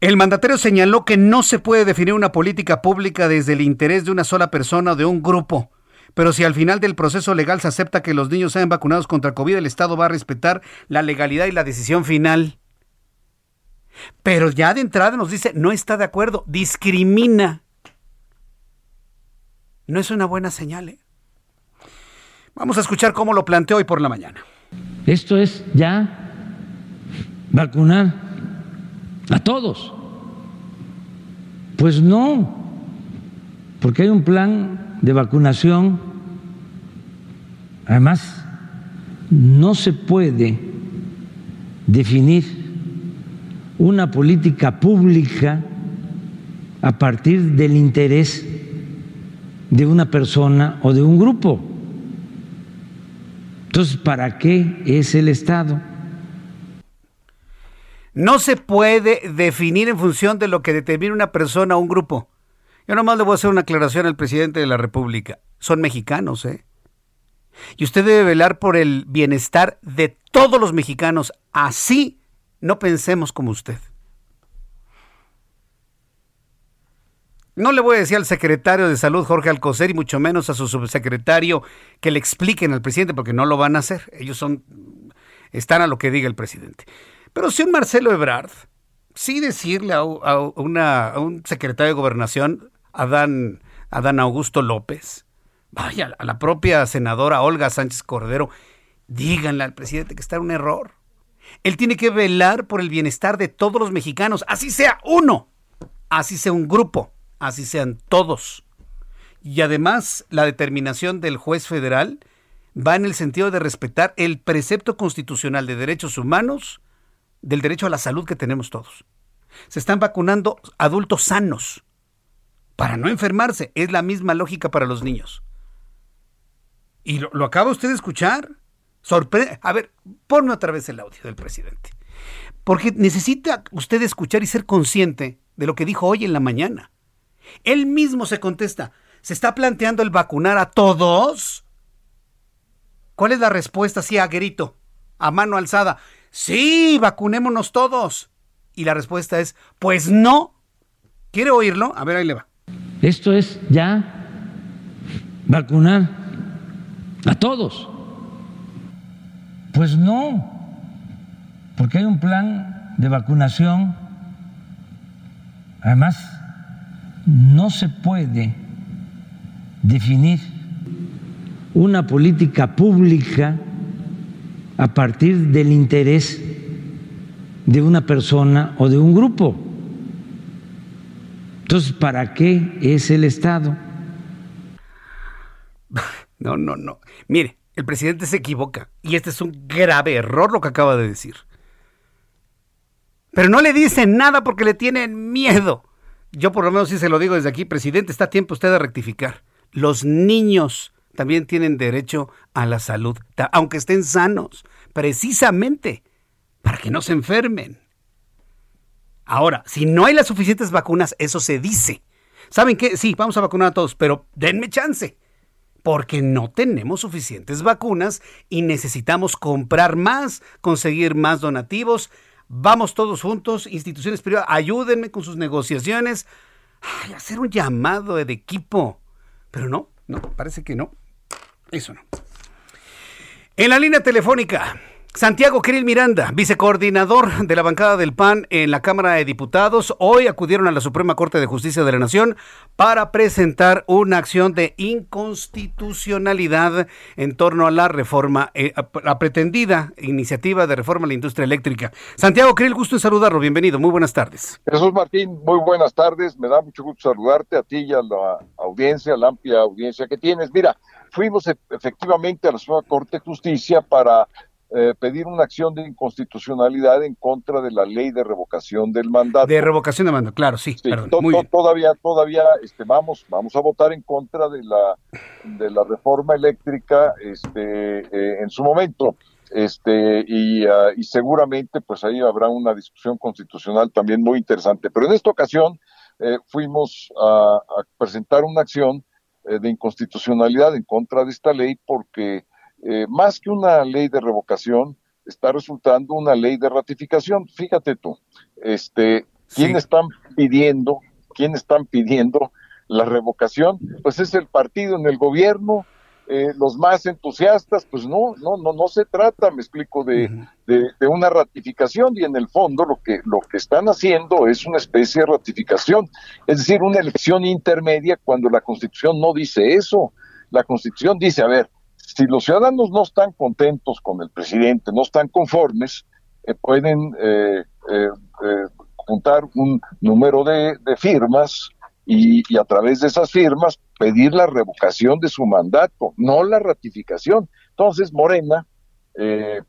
El mandatario señaló que no se puede definir una política pública desde el interés de una sola persona o de un grupo. Pero si al final del proceso legal se acepta que los niños sean vacunados contra COVID, el Estado va a respetar la legalidad y la decisión final. Pero ya de entrada nos dice, no está de acuerdo, discrimina. No es una buena señal. ¿eh? Vamos a escuchar cómo lo planteó hoy por la mañana. Esto es ya vacunar a todos. Pues no, porque hay un plan de vacunación. Además, no se puede definir una política pública a partir del interés de una persona o de un grupo. Entonces, ¿para qué es el Estado? No se puede definir en función de lo que determina una persona o un grupo. Yo nomás le voy a hacer una aclaración al presidente de la República. Son mexicanos, ¿eh? Y usted debe velar por el bienestar de todos los mexicanos. Así no pensemos como usted. No le voy a decir al secretario de Salud, Jorge Alcocer, y mucho menos a su subsecretario que le expliquen al presidente, porque no lo van a hacer. Ellos son, están a lo que diga el presidente. Pero si un Marcelo Ebrard, sí decirle a, un secretario de gobernación, Adán, Adán Augusto López, vaya, a la propia senadora Olga Sánchez Cordero, díganle al presidente que está en un error. Él tiene que velar por el bienestar de todos los mexicanos, así sea uno, así sea un grupo, así sean todos. Y además, la determinación del juez federal va en el sentido de respetar el precepto constitucional de derechos humanos del derecho a la salud que tenemos todos. Se están vacunando adultos sanos para no enfermarse. Es la misma lógica para los niños. Y lo, acaba usted de escuchar. Sorprende. A ver, ponme otra vez el audio del presidente. Porque necesita usted escuchar y ser consciente de lo que dijo hoy en la mañana. Él mismo se contesta, ¿se está planteando el vacunar a todos? ¿Cuál es la respuesta así a grito, a mano alzada? Sí, vacunémonos todos. Y la respuesta es, pues no. ¿Quiere oírlo? A ver, ahí le va. Esto es ya vacunar a todos. Pues no, porque hay un plan de vacunación. Además, no se puede definir una política pública a partir del interés de una persona o de un grupo. Entonces, ¿para qué es el Estado? No, no, no. Mire, el presidente se equivoca y este es un grave error lo que acaba de decir. Pero no le dicen nada porque le tienen miedo. Yo por lo menos sí se lo digo desde aquí, presidente, está tiempo usted de rectificar. Los niños también tienen derecho a la salud, aunque estén sanos, precisamente para que no se enfermen. Ahora, si no hay las suficientes vacunas, eso se dice. ¿Saben qué? Sí, vamos a vacunar a todos, pero denme chance. Porque no tenemos suficientes vacunas y necesitamos comprar más, conseguir más donativos. Vamos todos juntos, instituciones privadas, ayúdenme con sus negociaciones. Hacer un llamado de equipo. Pero no, no, parece que no. Eso no. En la línea telefónica, Santiago Kirill Miranda, vicecoordinador de la bancada del PAN en la Cámara de Diputados, hoy acudieron a la Suprema Corte de Justicia de la Nación para presentar una acción de inconstitucionalidad en torno a la reforma, eh, la pretendida iniciativa de reforma a la industria eléctrica. Santiago Kirill, gusto en saludarlo, bienvenido, muy buenas tardes. Jesús Martín, muy buenas tardes, me da mucho gusto saludarte a ti y a la audiencia, a la amplia audiencia que tienes. Mira, fuimos e-, efectivamente a la Suprema Corte de Justicia para eh, pedir una acción de inconstitucionalidad en contra de la ley de revocación del mandato. De revocación de mandato, claro, sí. todavía, todavía, este, vamos, vamos a votar en contra de la de la reforma eléctrica, este, eh, en su momento, este, y, ah, y, seguramente, pues ahí habrá una discusión constitucional también muy interesante. Pero en esta ocasión eh, fuimos a, a, presentar una acción de inconstitucionalidad en contra de esta ley porque eh, más que una ley de revocación, está resultando una ley de ratificación. Fíjate tú, este, ¿quién están pidiendo? ¿Quién están pidiendo la revocación? Pues es el partido en el gobierno, eh, los más entusiastas, pues no, no, no, no se trata, me explico, de, de, una ratificación y en el fondo lo que, lo que están haciendo es una especie de ratificación, es decir, una elección intermedia cuando la Constitución no dice eso. La Constitución dice, a ver, si los ciudadanos no están contentos con el presidente, no están conformes, eh, pueden eh, eh, juntar un número de, firmas y, a través de esas firmas pedir la revocación de su mandato, no la ratificación. Entonces Morena,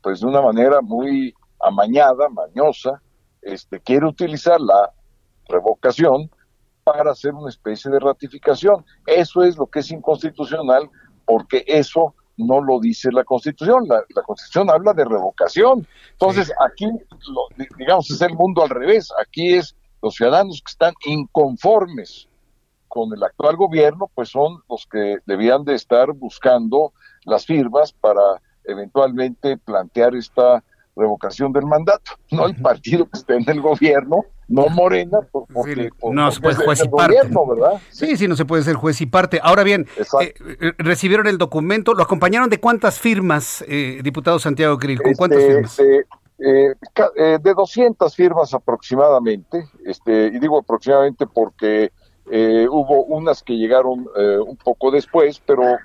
pues de una manera muy amañada, mañosa, este, quiere utilizar la revocación para hacer una especie de ratificación. Eso es lo que es inconstitucional porque eso no lo dice la Constitución. La, Constitución habla de revocación. Entonces, aquí, digamos, es el mundo al revés. Aquí es los ciudadanos que están inconformes con el actual gobierno, pues son los que debían de estar buscando las firmas para eventualmente plantear esta revocación del mandato. No el partido que esté en el gobierno, no Morena, porque, no se puede juez y parte. ¿verdad? Sí, sí, no se puede ser juez y parte. Ahora bien, eh, eh, recibieron el documento, ¿lo acompañaron de cuántas firmas, eh, diputado Santiago Grill? ¿Con cuántas este, firmas? de 200 firmas aproximadamente, este, y digo aproximadamente porque hubo unas que llegaron un poco después, pero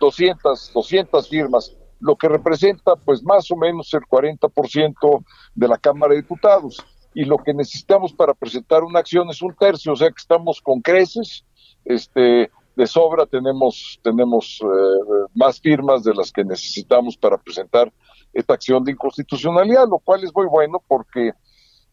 200, 200 firmas lo que representa pues más o menos el 40% de la Cámara de Diputados. Y lo que necesitamos para presentar una acción es un tercio, o sea que estamos con creces, este, de sobra tenemos, tenemos eh, más firmas de las que necesitamos para presentar esta acción de inconstitucionalidad, lo cual es muy bueno porque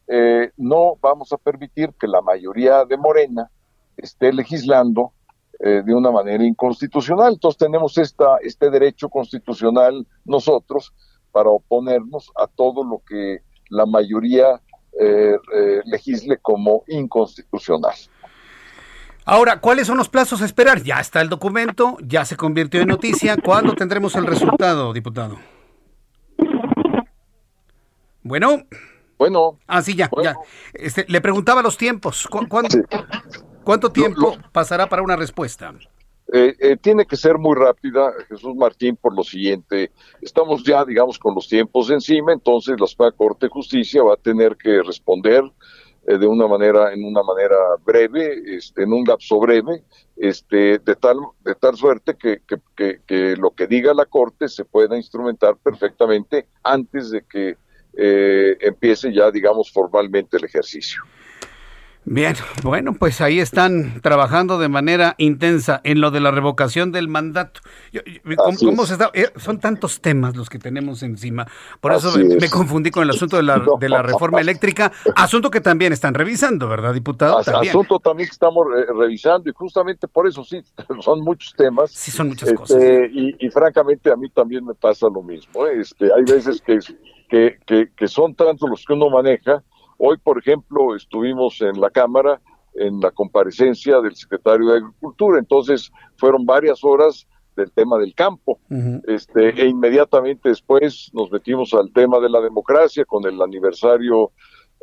eh, no vamos a permitir que la mayoría de Morena esté legislando eh, de una manera inconstitucional. Entonces tenemos esta, este derecho constitucional nosotros para oponernos a todo lo que la mayoría eh, eh, legisle como inconstitucional. Ahora, ¿cuáles son los plazos a esperar? Ya está el documento, ya se convirtió en noticia. ¿Cuándo tendremos el resultado, diputado? Bueno. Bueno. Ah, sí, ya, ya. Este, le preguntaba los tiempos. ¿Cuándo? ¿Cuánto tiempo pasará para una respuesta? Eh, eh, tiene que ser muy rápida, Jesús Martín, por lo siguiente. Estamos ya, digamos, con los tiempos encima, entonces la Suprema Corte de Justicia va a tener que responder eh, de una manera, en una manera breve, este, en un lapso breve, este, de tal, de tal suerte que, que, que, lo que diga la Corte se pueda instrumentar perfectamente antes de que eh, empiece ya, digamos, formalmente el ejercicio. Bien, bueno, pues ahí están trabajando de manera intensa en lo de la revocación del mandato. ¿Cómo, se está? Eh, son tantos temas los que tenemos encima. Por eso me, confundí con el asunto de la, de la, reforma eléctrica, asunto que también están revisando, ¿verdad, diputado? Asunto también que estamos revisando y justamente por eso sí, son muchos temas. Sí, son muchas este, cosas. Y, francamente a mí también me pasa lo mismo. ¿eh? Este, hay veces que, que, que, que son tantos los que uno maneja Hoy, por ejemplo, estuvimos en la Cámara en la comparecencia del secretario de Agricultura, entonces fueron varias horas del tema del campo. este, e inmediatamente después nos metimos al tema de la democracia con el aniversario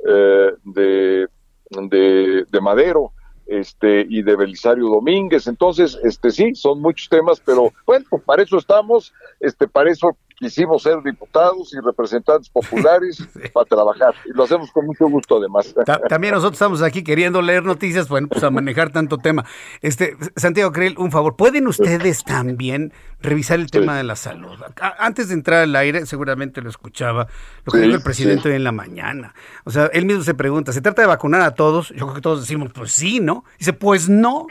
eh, de, de, Madero este, y de Belisario Domínguez. Entonces, este, sí, son muchos temas, pero bueno, para eso estamos, este, para eso quisimos ser diputados y representantes populares para trabajar y lo hacemos con mucho gusto además. También nosotros estamos aquí queriendo leer noticias, bueno, pues a manejar tanto tema. Este Santiago Creel, un favor, ¿pueden ustedes también revisar el tema de la salud? Antes de entrar al aire, seguramente lo escuchaba, lo que dijo el presidente hoy en la mañana. O sea, él mismo se pregunta, ¿se trata de vacunar a todos? Yo creo que todos decimos, pues sí, ¿no? Dice, pues no.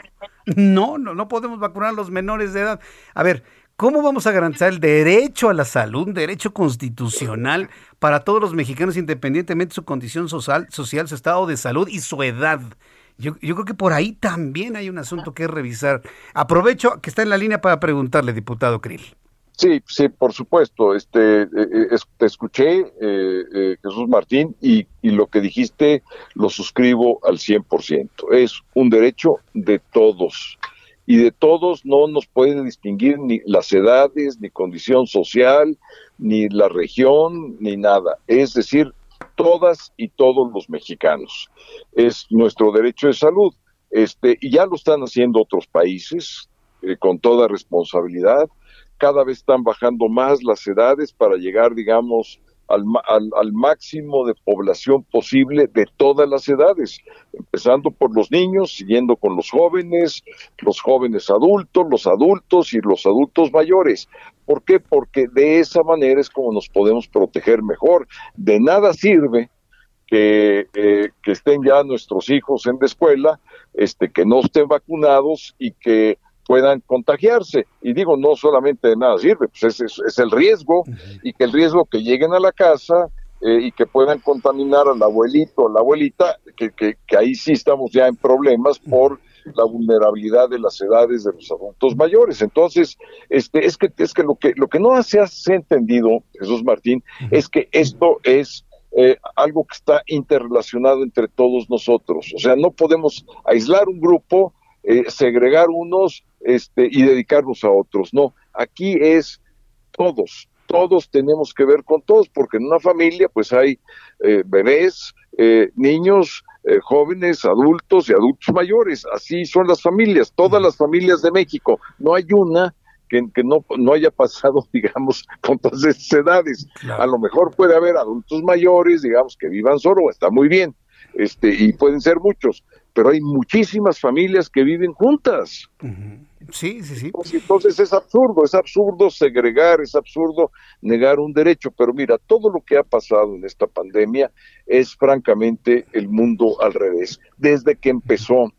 No, no, no podemos vacunar a los menores de edad. A ver, ¿Cómo vamos a garantizar el derecho a la salud, un derecho constitucional para todos los mexicanos, independientemente de su condición social, social su estado de salud y su edad? Yo, creo que por ahí también hay un asunto que revisar. Aprovecho que está en la línea para preguntarle, diputado Krill. Sí, sí, por supuesto. Este, eh, eh, te escuché, eh, Jesús Martín, y, y, lo que dijiste lo suscribo al 100%. Es un derecho de todos y de todos no nos puede distinguir ni las edades, ni condición social, ni la región, ni nada. Es decir, todas y todos los mexicanos. Es nuestro derecho de salud. Este, y ya lo están haciendo otros países eh, con toda responsabilidad. Cada vez están bajando más las edades para llegar, digamos, al, máximo de población posible de todas las edades, empezando por los niños, siguiendo con los jóvenes, los jóvenes adultos, los adultos y los adultos mayores. ¿Por qué? Porque de esa manera es como nos podemos proteger mejor. De nada sirve que, eh, que estén ya nuestros hijos en la escuela, este, que no estén vacunados y que puedan contagiarse. Y digo, no solamente de nada sirve, pues es, es, el riesgo y que el riesgo que lleguen a la casa eh, y que puedan contaminar al abuelito o la abuelita, que, que, ahí sí estamos ya en problemas por la vulnerabilidad de las edades de los adultos mayores. Entonces, este, es que es que lo que lo que no se ha entendido, Jesús Martín, es que esto es eh, algo que está interrelacionado entre todos nosotros. O sea, no podemos aislar un grupo, eh, segregar unos este, y dedicarnos a otros. No, aquí es todos, todos tenemos que ver con todos, porque en una familia pues hay eh, bebés, eh, niños, eh, jóvenes, adultos y adultos mayores. Así son las familias, todas las familias de México. No hay una que, que no, no haya pasado, digamos, con todas esas edades. A lo mejor puede haber adultos mayores, digamos, que vivan solo, está muy bien, este, y pueden ser muchos, pero hay muchísimas familias que viven juntas. Sí, sí, sí. Pues, entonces es absurdo, es absurdo segregar, es absurdo negar un derecho, pero mira, todo lo que ha pasado en esta pandemia es francamente el mundo al revés. Desde que empezó,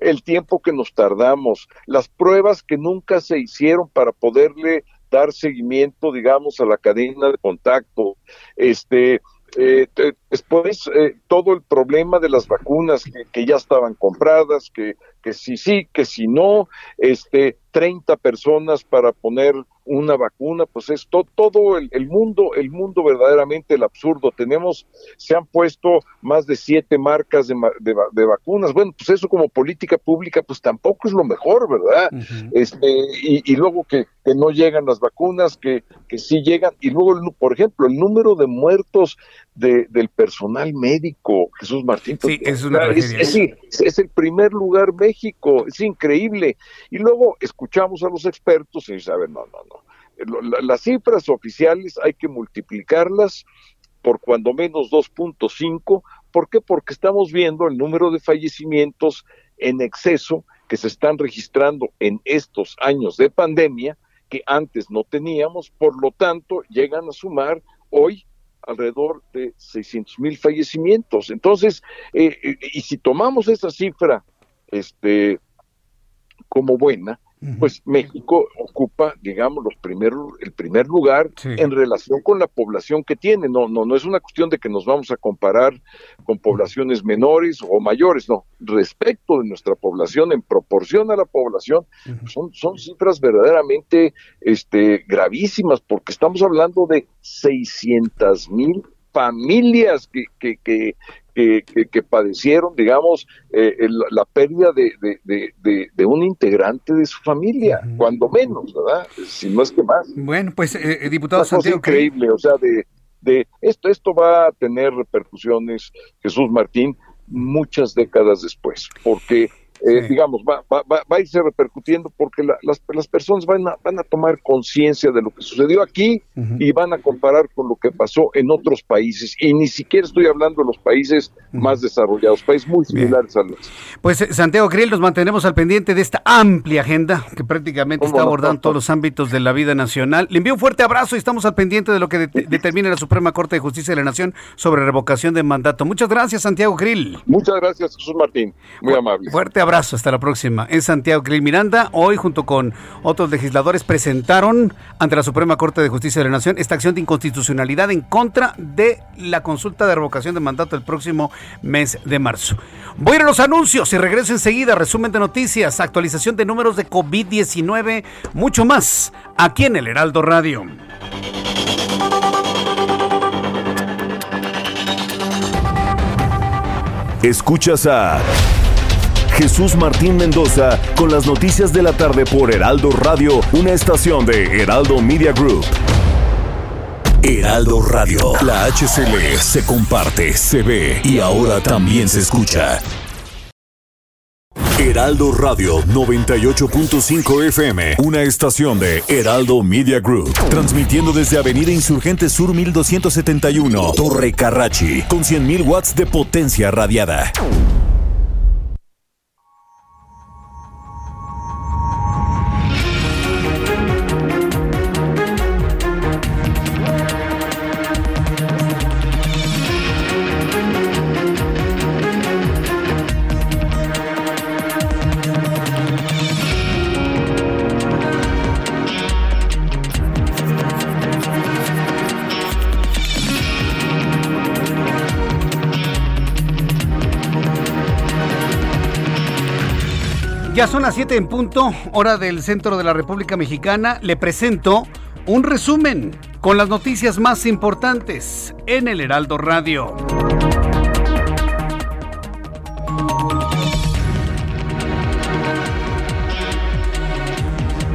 el tiempo que nos tardamos, las pruebas que nunca se hicieron para poderle dar seguimiento, digamos, a la cadena de contacto, este, eh, después eh, todo el problema de las vacunas que, ya estaban compradas, que, que si sí, que si no, este, 30 personas para poner una vacuna, pues es todo el, mundo, el mundo verdaderamente el absurdo. Tenemos, se han puesto más de siete marcas de, de, vacunas. Bueno, pues eso como política pública, pues tampoco es lo mejor, ¿verdad? este, y, luego que, que, no llegan las vacunas, que, que sí llegan, y luego, por ejemplo, el número de muertos de, del personal médico, Jesús Martín. Sí, es una es, es, el primer lugar México, es increíble. Y luego escuchamos a los expertos y dicen, a ver, no, no, no. Las cifras oficiales hay que multiplicarlas por cuando menos 2.5 ¿Por qué? Porque estamos viendo el número de fallecimientos en exceso que se están registrando en estos años de pandemia que antes no teníamos, por lo tanto llegan a sumar hoy alrededor de 600 mil fallecimientos. Entonces, eh, eh, y si tomamos esa cifra este, como buena, pues México ocupa, digamos, los primeros, el primer lugar en relación con la población que tiene. No, no, no es una cuestión de que nos vamos a comparar con poblaciones menores o mayores, no. Respecto de nuestra población, en proporción a la población, son, son cifras verdaderamente este, gravísimas, porque estamos hablando de 600 mil familias que, que, que, que, padecieron, digamos, eh, la pérdida de, de, un integrante de su familia, cuando menos, ¿verdad? Si no es que más. Bueno, pues, eh, eh diputado Santiago. increíble, o sea, de, de esto, esto va a tener repercusiones, Jesús Martín, muchas décadas después, porque eh, digamos, va, va, va, a irse repercutiendo porque las, las, personas van a, van a tomar conciencia de lo que sucedió aquí y van a comparar con lo que pasó en otros países. Y ni siquiera estoy hablando de los países más desarrollados, países muy similares a los. Pues eh, Santiago Grill, nos mantenemos al pendiente de esta amplia agenda que prácticamente está abordando todos los ámbitos de la vida nacional. Le envío un fuerte abrazo y estamos al pendiente de lo que determine la Suprema Corte de Justicia de la Nación sobre revocación de mandato. Muchas gracias, Santiago Grill. Muchas gracias, Jesús Martín. Muy amable. Fuerte abrazo abrazo, hasta la próxima. En Santiago Clil Miranda, hoy junto con otros legisladores presentaron ante la Suprema Corte de Justicia de la Nación esta acción de inconstitucionalidad en contra de la consulta de revocación de mandato el próximo mes de marzo. Voy a ir a los anuncios y regreso enseguida. Resumen de noticias, actualización de números de COVID-19, mucho más aquí en el Heraldo Radio. Escuchas a Jesús Martín Mendoza con las noticias de la tarde por Heraldo Radio, una estación de Heraldo Media Group. Heraldo Radio, la HCL se comparte, se ve y ahora también se escucha. Heraldo Radio 98.5 FM, una estación de Heraldo Media Group, transmitiendo desde Avenida Insurgente Sur 1271, Torre Carrachi, con 100.000 watts de potencia radiada. Ya son las 7 en punto, hora del centro de la República Mexicana. Le presento un resumen con las noticias más importantes en el Heraldo Radio.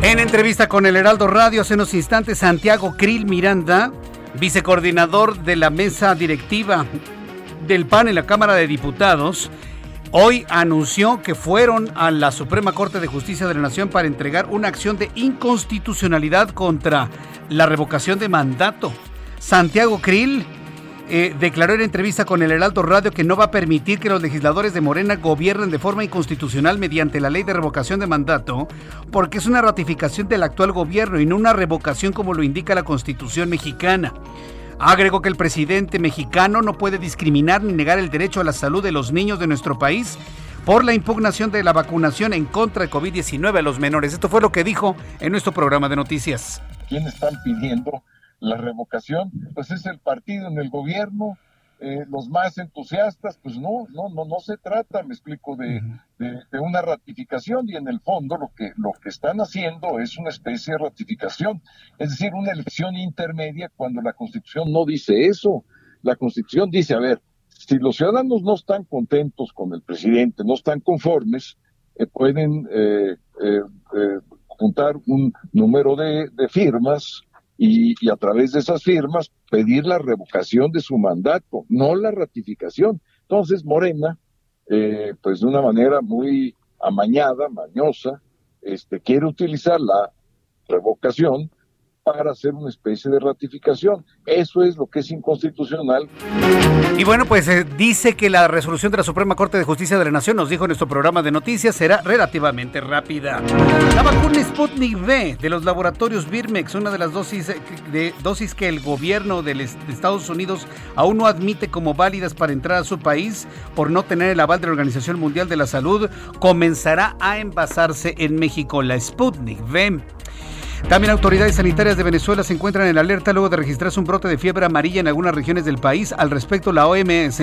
En entrevista con el Heraldo Radio hace unos instantes, Santiago Krill Miranda, vicecoordinador de la mesa directiva del PAN en la Cámara de Diputados, hoy anunció que fueron a la Suprema Corte de Justicia de la Nación para entregar una acción de inconstitucionalidad contra la revocación de mandato. Santiago Krill eh, declaró en entrevista con el Heraldo Radio que no va a permitir que los legisladores de Morena gobiernen de forma inconstitucional mediante la ley de revocación de mandato, porque es una ratificación del actual gobierno y no una revocación como lo indica la Constitución mexicana. Agregó que el presidente mexicano no puede discriminar ni negar el derecho a la salud de los niños de nuestro país por la impugnación de la vacunación en contra de COVID-19 a los menores. Esto fue lo que dijo en nuestro programa de noticias. ¿Quién están pidiendo la revocación? Pues es el partido en el gobierno, eh, los más entusiastas, pues no, no, no, no se trata, me explico, de, de, una ratificación y en el fondo lo que, lo que están haciendo es una especie de ratificación, es decir, una elección intermedia cuando la Constitución no dice eso. La Constitución dice, a ver, si los ciudadanos no están contentos con el presidente, no están conformes, eh, pueden eh, juntar un número de, de firmas y, a través de esas firmas pedir la revocación de su mandato, no la ratificación. Entonces Morena, eh, pues de una manera muy amañada, mañosa, este, quiere utilizar la revocación para hacer una especie de ratificación. Eso es lo que es inconstitucional. Y bueno, pues eh, dice que la resolución de la Suprema Corte de Justicia de la Nación, nos dijo en nuestro programa de noticias, será relativamente rápida. La vacuna Sputnik V de los laboratorios Birmex, una de las dosis, eh, de, dosis que el gobierno de Estados Unidos aún no admite como válidas para entrar a su país por no tener el aval de la Organización Mundial de la Salud, comenzará a envasarse en México. La Sputnik V también autoridades sanitarias de Venezuela se encuentran en alerta luego de registrarse un brote de fiebre amarilla en algunas regiones del país. Al respecto, la OMS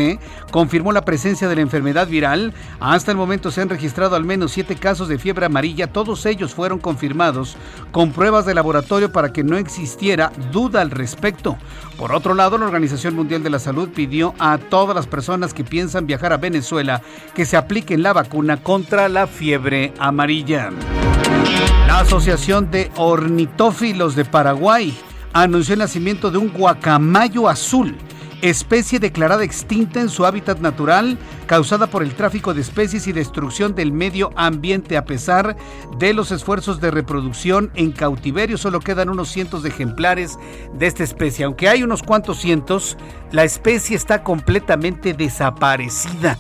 confirmó la presencia de la enfermedad viral. Hasta el momento se han registrado al menos siete casos de fiebre amarilla. Todos ellos fueron confirmados con pruebas de laboratorio para que no existiera duda al respecto. Por otro lado, la Organización Mundial de la Salud pidió a todas las personas que piensan viajar a Venezuela que se apliquen la vacuna contra la fiebre amarilla. La Asociación de Ornitófilos de Paraguay anunció el nacimiento de un guacamayo azul, especie declarada extinta en su hábitat natural, causada por el tráfico de especies y destrucción del medio ambiente. A pesar de los esfuerzos de reproducción en cautiverio, solo quedan unos cientos de ejemplares de esta especie. Aunque hay unos cuantos cientos, la especie está completamente desaparecida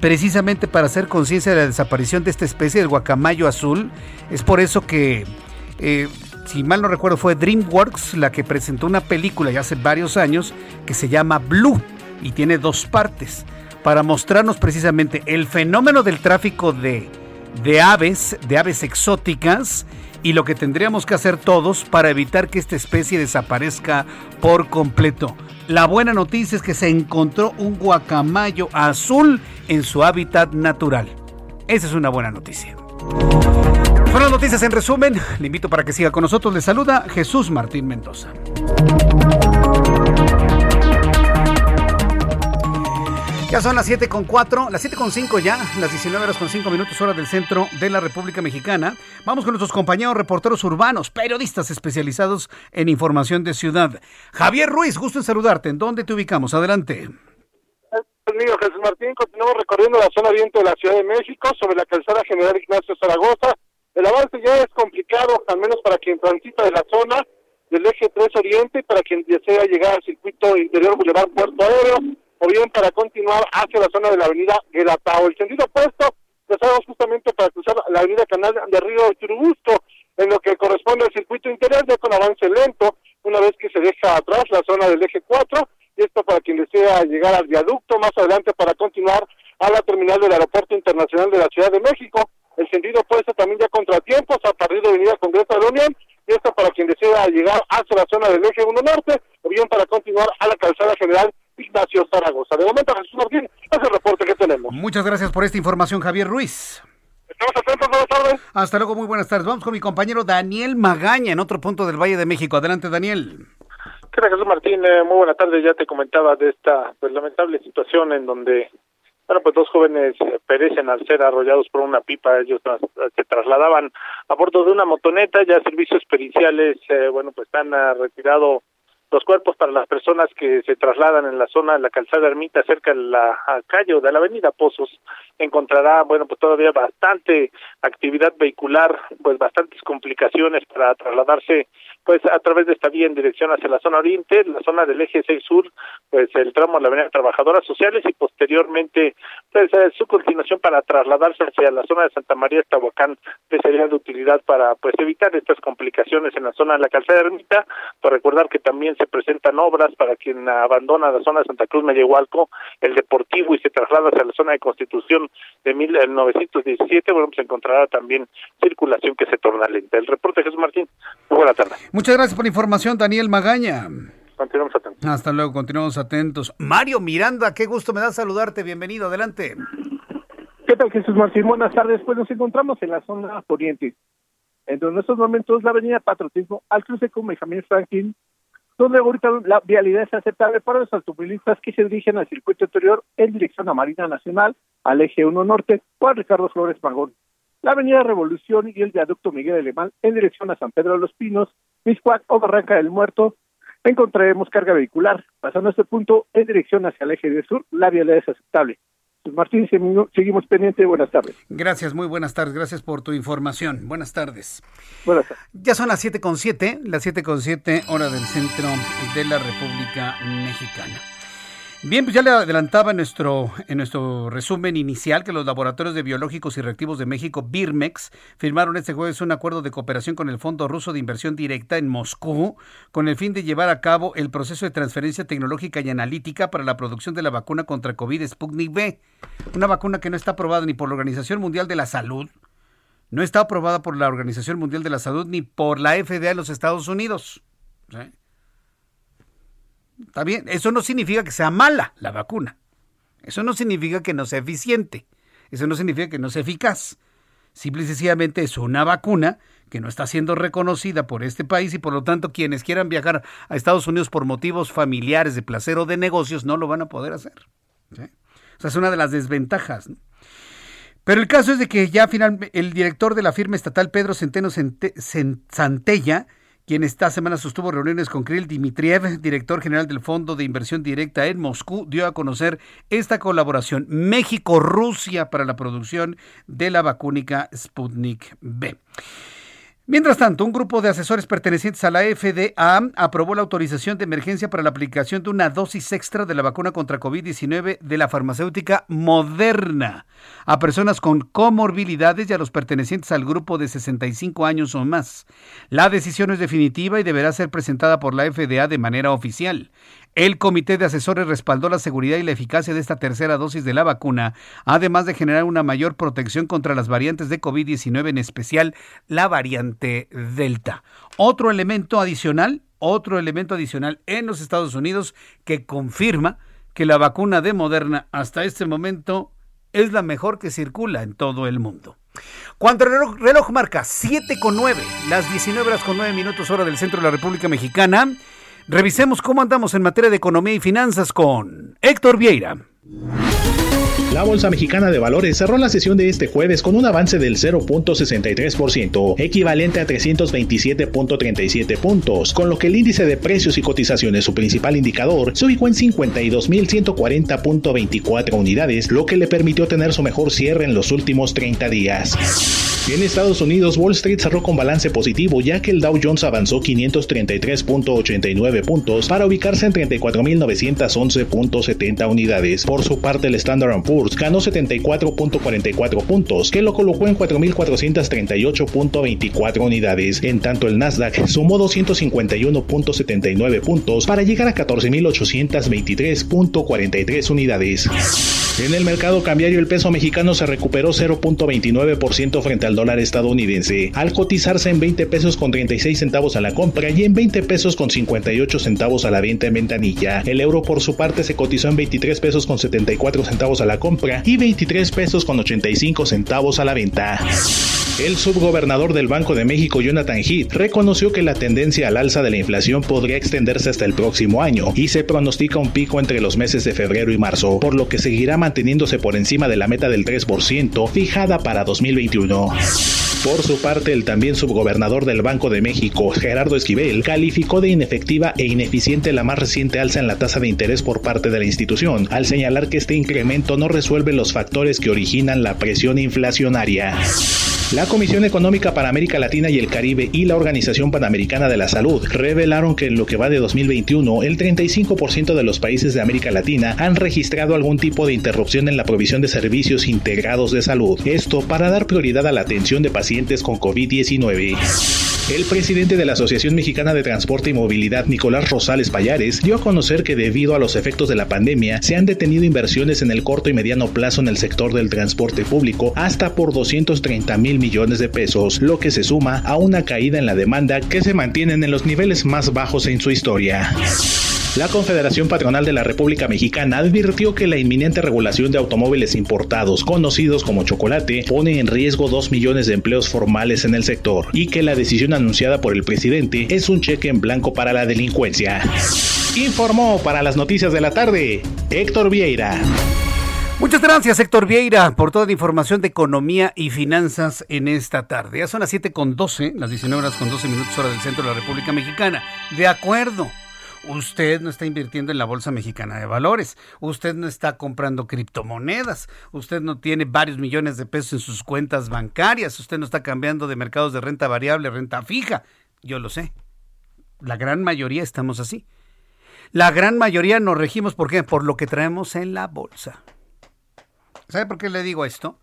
precisamente para hacer conciencia de la desaparición de esta especie del guacamayo azul. Es por eso que, eh, si mal no recuerdo, fue DreamWorks la que presentó una película ya hace varios años que se llama Blue y tiene dos partes para mostrarnos precisamente el fenómeno del tráfico de, de aves, de aves exóticas y lo que tendríamos que hacer todos para evitar que esta especie desaparezca por completo. La buena noticia es que se encontró un guacamayo azul en su hábitat natural. Esa es una buena noticia. Fueron noticias en resumen. Le invito para que siga con nosotros. Le saluda Jesús Martín Mendoza. Ya son las 7 con 4, las 7 con 5 ya, las 19 horas con 5 minutos hora del centro de la República Mexicana. Vamos con nuestros compañeros reporteros urbanos, periodistas especializados en información de ciudad. Javier Ruiz, gusto en saludarte. ¿En dónde te ubicamos? Adelante. Conmigo, Jesús Martín, continuamos recorriendo la zona oriente de la Ciudad de México sobre la calzada General Ignacio Zaragoza. El avance ya es complicado, al menos para quien transita de la zona del eje 3 Oriente, para quien desea llegar al circuito interior Boulevard Puerto Aéreo o bien para continuar hacia la zona de la avenida Guelatao. El sentido opuesto, empezamos justamente para cruzar la avenida Canal de Río Churubusco, en lo que corresponde al circuito interior, ya con avance lento, una vez que se deja atrás la zona del eje 4, y esto para quien desea llegar al viaducto, más adelante para continuar a la terminal del Aeropuerto Internacional de la Ciudad de México. El sentido opuesto también ya contratiempos a partir de Avenida Congreso de la Unión, y esto para quien desea llegar hacia la zona del eje 1 norte, o bien para continuar a la calzada general Ignacio Zaragoza. De momento, Jesús Martín, es el reporte que tenemos. Muchas gracias por esta información, Javier Ruiz. Estamos atentos, buenas tardes. Hasta luego, muy buenas tardes. Vamos con mi compañero Daniel Magaña en otro punto del Valle de México. Adelante, Daniel. ¿Qué tal, Jesús Martín? Eh, muy buenas tardes. Ya te comentaba de esta pues, lamentable situación en donde, bueno, pues dos jóvenes eh, perecen al ser arrollados por una pipa. Ellos se trasladaban a bordo de una motoneta. Ya servicios periciales, eh, bueno, pues han retirado los cuerpos para las personas que se trasladan en la zona de la calzada Ermita cerca de la calle o de la avenida Pozos encontrará bueno pues todavía bastante actividad vehicular pues bastantes complicaciones para trasladarse pues a través de esta vía en dirección hacia la zona oriente la zona del eje 6 sur pues el tramo de la avenida Trabajadoras Sociales y posteriormente pues eh, su continuación para trasladarse hacia la zona de Santa María Estahuacán que sería de utilidad para pues evitar estas complicaciones en la zona de la calzada Ermita por recordar que también se presentan obras para quien abandona la zona de Santa Cruz Mellehualco, el Deportivo y se traslada hacia la zona de Constitución de 1917, bueno, pues encontrará también circulación que se torna lenta. El reporte Jesús Martín, muy buena tarde. Muchas gracias por la información, Daniel Magaña. Continuamos atentos. Hasta luego, continuamos atentos. Mario Miranda, qué gusto me da saludarte, bienvenido, adelante. ¿Qué tal Jesús Martín? Buenas tardes, pues nos encontramos en la zona oriente, en donde en estos momentos la avenida Patriotismo al cruce con Benjamín Franklin donde ahorita la vialidad es aceptable para los automovilistas que se dirigen al circuito interior en dirección a Marina Nacional, al eje 1 norte o a Ricardo Flores Magón. La avenida Revolución y el viaducto Miguel Alemán en dirección a San Pedro de los Pinos, Miscuac o Barranca del Muerto, encontraremos carga vehicular. Pasando a este punto, en dirección hacia el eje de sur, la vialidad es aceptable. Jesús Martín, seguimos pendientes. Buenas tardes. Gracias, muy buenas tardes. Gracias por tu información. Buenas tardes. Buenas tardes. Ya son las 7.7, las 7.7 hora del centro de la República Mexicana. Bien, pues ya le adelantaba en nuestro, en nuestro resumen inicial que los laboratorios de biológicos y reactivos de México, BIRMEX, firmaron este jueves un acuerdo de cooperación con el Fondo Ruso de Inversión Directa en Moscú, con el fin de llevar a cabo el proceso de transferencia tecnológica y analítica para la producción de la vacuna contra COVID Sputnik V, una vacuna que no está aprobada ni por la Organización Mundial de la Salud, no está aprobada por la Organización Mundial de la Salud ni por la FDA de los Estados Unidos. Está bien, eso no significa que sea mala la vacuna. Eso no significa que no sea eficiente. Eso no significa que no sea eficaz. Simple y sencillamente es una vacuna que no está siendo reconocida por este país y por lo tanto quienes quieran viajar a Estados Unidos por motivos familiares, de placer o de negocios no lo van a poder hacer. O sea, es una de las desventajas. Pero el caso es de que ya finalmente el director de la firma estatal, Pedro Centeno Santella, quien esta semana sostuvo reuniones con Kirill Dmitriev, director general del Fondo de Inversión Directa en Moscú, dio a conocer esta colaboración México-Rusia para la producción de la vacúnica Sputnik B. Mientras tanto, un grupo de asesores pertenecientes a la FDA aprobó la autorización de emergencia para la aplicación de una dosis extra de la vacuna contra COVID-19 de la farmacéutica Moderna a personas con comorbilidades y a los pertenecientes al grupo de 65 años o más. La decisión es definitiva y deberá ser presentada por la FDA de manera oficial. El comité de asesores respaldó la seguridad y la eficacia de esta tercera dosis de la vacuna, además de generar una mayor protección contra las variantes de COVID-19, en especial la variante Delta. Otro elemento adicional, otro elemento adicional en los Estados Unidos que confirma que la vacuna de Moderna hasta este momento es la mejor que circula en todo el mundo. Cuando el reloj, marca 7 con 9, las 19 horas con 9 minutos hora del centro de la República Mexicana, Revisemos cómo andamos en materia de economía y finanzas con Héctor Vieira. La Bolsa Mexicana de Valores cerró la sesión de este jueves con un avance del 0.63%, equivalente a 327.37 puntos, con lo que el índice de precios y cotizaciones, su principal indicador, se ubicó en 52.140.24 unidades, lo que le permitió tener su mejor cierre en los últimos 30 días. En Estados Unidos, Wall Street cerró con balance positivo ya que el Dow Jones avanzó 533.89 puntos para ubicarse en 34.911.70 unidades. Su parte, el Standard Poor's ganó 74.44 puntos, que lo colocó en 4.438.24 unidades. En tanto, el Nasdaq sumó 251.79 puntos para llegar a 14.823.43 unidades. En el mercado cambiario, el peso mexicano se recuperó 0.29% frente al dólar estadounidense, al cotizarse en 20 pesos con 36 centavos a la compra y en 20 pesos con 58 centavos a la venta en ventanilla. El euro por su parte se cotizó en 23 pesos con 74 centavos a la compra y 23 pesos con 85 centavos a la venta. El subgobernador del Banco de México, Jonathan Heath, reconoció que la tendencia al alza de la inflación podría extenderse hasta el próximo año y se pronostica un pico entre los meses de febrero y marzo, por lo que seguirá manteniéndose por encima de la meta del 3% fijada para 2021. Por su parte, el también subgobernador del Banco de México, Gerardo Esquivel, calificó de inefectiva e ineficiente la más reciente alza en la tasa de interés por parte de la institución, al señalar que este incremento no resuelve los factores que originan la presión inflacionaria. La Comisión Económica para América Latina y el Caribe y la Organización Panamericana de la Salud revelaron que en lo que va de 2021, el 35% de los países de América Latina han registrado algún tipo de interrupción en la provisión de servicios integrados de salud. Esto para dar prioridad a la atención de pacientes con COVID-19. El presidente de la Asociación Mexicana de Transporte y Movilidad, Nicolás Rosales Payares, dio a conocer que debido a los efectos de la pandemia se han detenido inversiones en el corto y mediano plazo en el sector del transporte público hasta por 230 mil millones de pesos, lo que se suma a una caída en la demanda que se mantienen en los niveles más bajos en su historia. La Confederación Patronal de la República Mexicana advirtió que la inminente regulación de automóviles importados, conocidos como chocolate, pone en riesgo 2 millones de empleos formales en el sector y que la decisión anunciada por el presidente es un cheque en blanco para la delincuencia. Informó para las noticias de la tarde Héctor Vieira. Muchas gracias, Héctor Vieira, por toda la información de economía y finanzas en esta tarde. Ya son las 7 con 12, las 19 horas con 12 minutos hora del centro de la República Mexicana. De acuerdo. Usted no está invirtiendo en la Bolsa Mexicana de Valores. Usted no está comprando criptomonedas. Usted no tiene varios millones de pesos en sus cuentas bancarias. Usted no está cambiando de mercados de renta variable a renta fija. Yo lo sé. La gran mayoría estamos así. La gran mayoría nos regimos, ¿por qué? Por lo que traemos en la bolsa. ¿Sabe por qué le digo esto?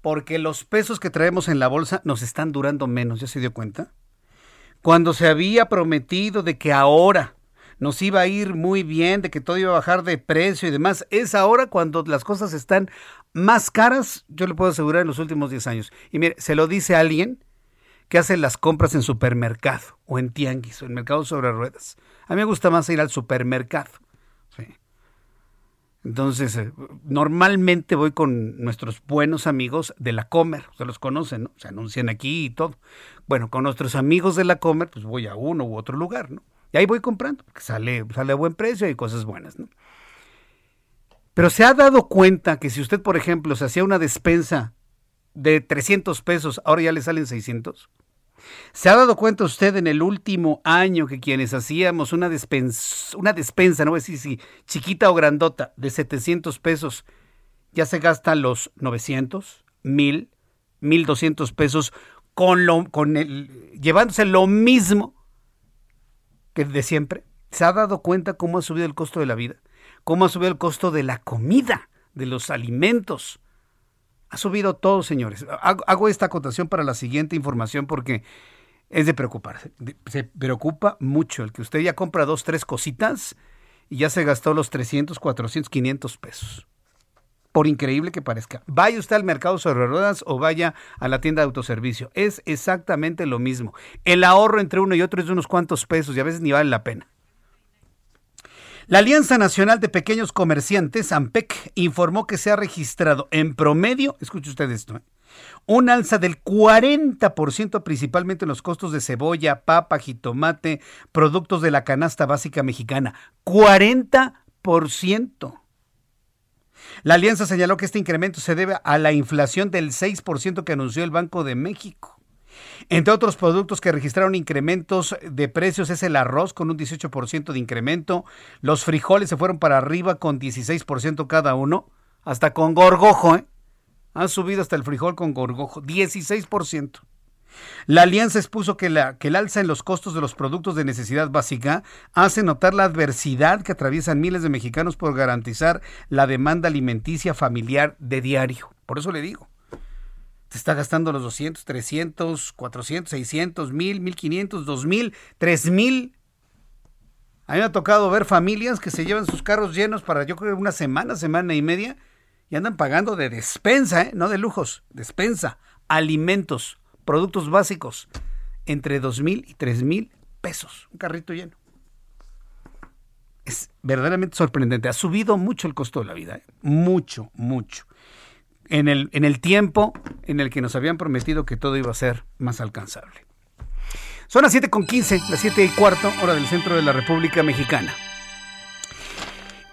Porque los pesos que traemos en la bolsa nos están durando menos. ¿Ya se dio cuenta? Cuando se había prometido de que ahora nos iba a ir muy bien, de que todo iba a bajar de precio y demás. Es ahora cuando las cosas están más caras, yo le puedo asegurar, en los últimos 10 años. Y mire, se lo dice alguien que hace las compras en supermercado o en tianguis o en mercado sobre ruedas. A mí me gusta más ir al supermercado. Entonces, eh, normalmente voy con nuestros buenos amigos de la Comer, se los conocen, ¿no? Se anuncian aquí y todo. Bueno, con nuestros amigos de la Comer, pues voy a uno u otro lugar, ¿no? Y ahí voy comprando, porque sale, sale a buen precio y cosas buenas, ¿no? Pero se ha dado cuenta que si usted, por ejemplo, se hacía una despensa de 300 pesos, ahora ya le salen 600. ¿Se ha dado cuenta usted en el último año que quienes hacíamos una despensa, una despensa, no voy a decir si chiquita o grandota, de 700 pesos, ya se gastan los 900, 1000, 1200 pesos con lo, con el, llevándose lo mismo que de siempre. ¿Se ha dado cuenta cómo ha subido el costo de la vida? ¿Cómo ha subido el costo de la comida, de los alimentos? Ha subido todo, señores. Hago esta acotación para la siguiente información porque es de preocuparse. Se preocupa mucho el que usted ya compra dos, tres cositas y ya se gastó los 300, 400, 500 pesos. Por increíble que parezca. Vaya usted al mercado sobre ruedas o vaya a la tienda de autoservicio. Es exactamente lo mismo. El ahorro entre uno y otro es de unos cuantos pesos y a veces ni vale la pena. La Alianza Nacional de Pequeños Comerciantes, AMPEC, informó que se ha registrado en promedio, escuche usted esto, ¿eh? un alza del 40% principalmente en los costos de cebolla, papa, jitomate, productos de la canasta básica mexicana. 40%. La alianza señaló que este incremento se debe a la inflación del 6% que anunció el Banco de México. Entre otros productos que registraron incrementos de precios es el arroz con un 18% de incremento, los frijoles se fueron para arriba con 16% cada uno, hasta con gorgojo, ¿eh? Han subido hasta el frijol con gorgojo, 16%. La alianza expuso que, la, que el alza en los costos de los productos de necesidad básica hace notar la adversidad que atraviesan miles de mexicanos por garantizar la demanda alimenticia familiar de diario. Por eso le digo, te está gastando los 200, 300, 400, 600, 1000, 1500, 2000, 3000. A mí me ha tocado ver familias que se llevan sus carros llenos para yo creo una semana, semana y media y andan pagando de despensa, ¿eh? no de lujos, despensa, alimentos, productos básicos, entre dos mil y tres mil pesos, un carrito lleno. Es verdaderamente sorprendente. Ha subido mucho el costo de la vida, ¿eh? mucho, mucho. En el, en el tiempo en el que nos habían prometido que todo iba a ser más alcanzable. Son las 7.15, las 7 y cuarto, hora del centro de la República Mexicana.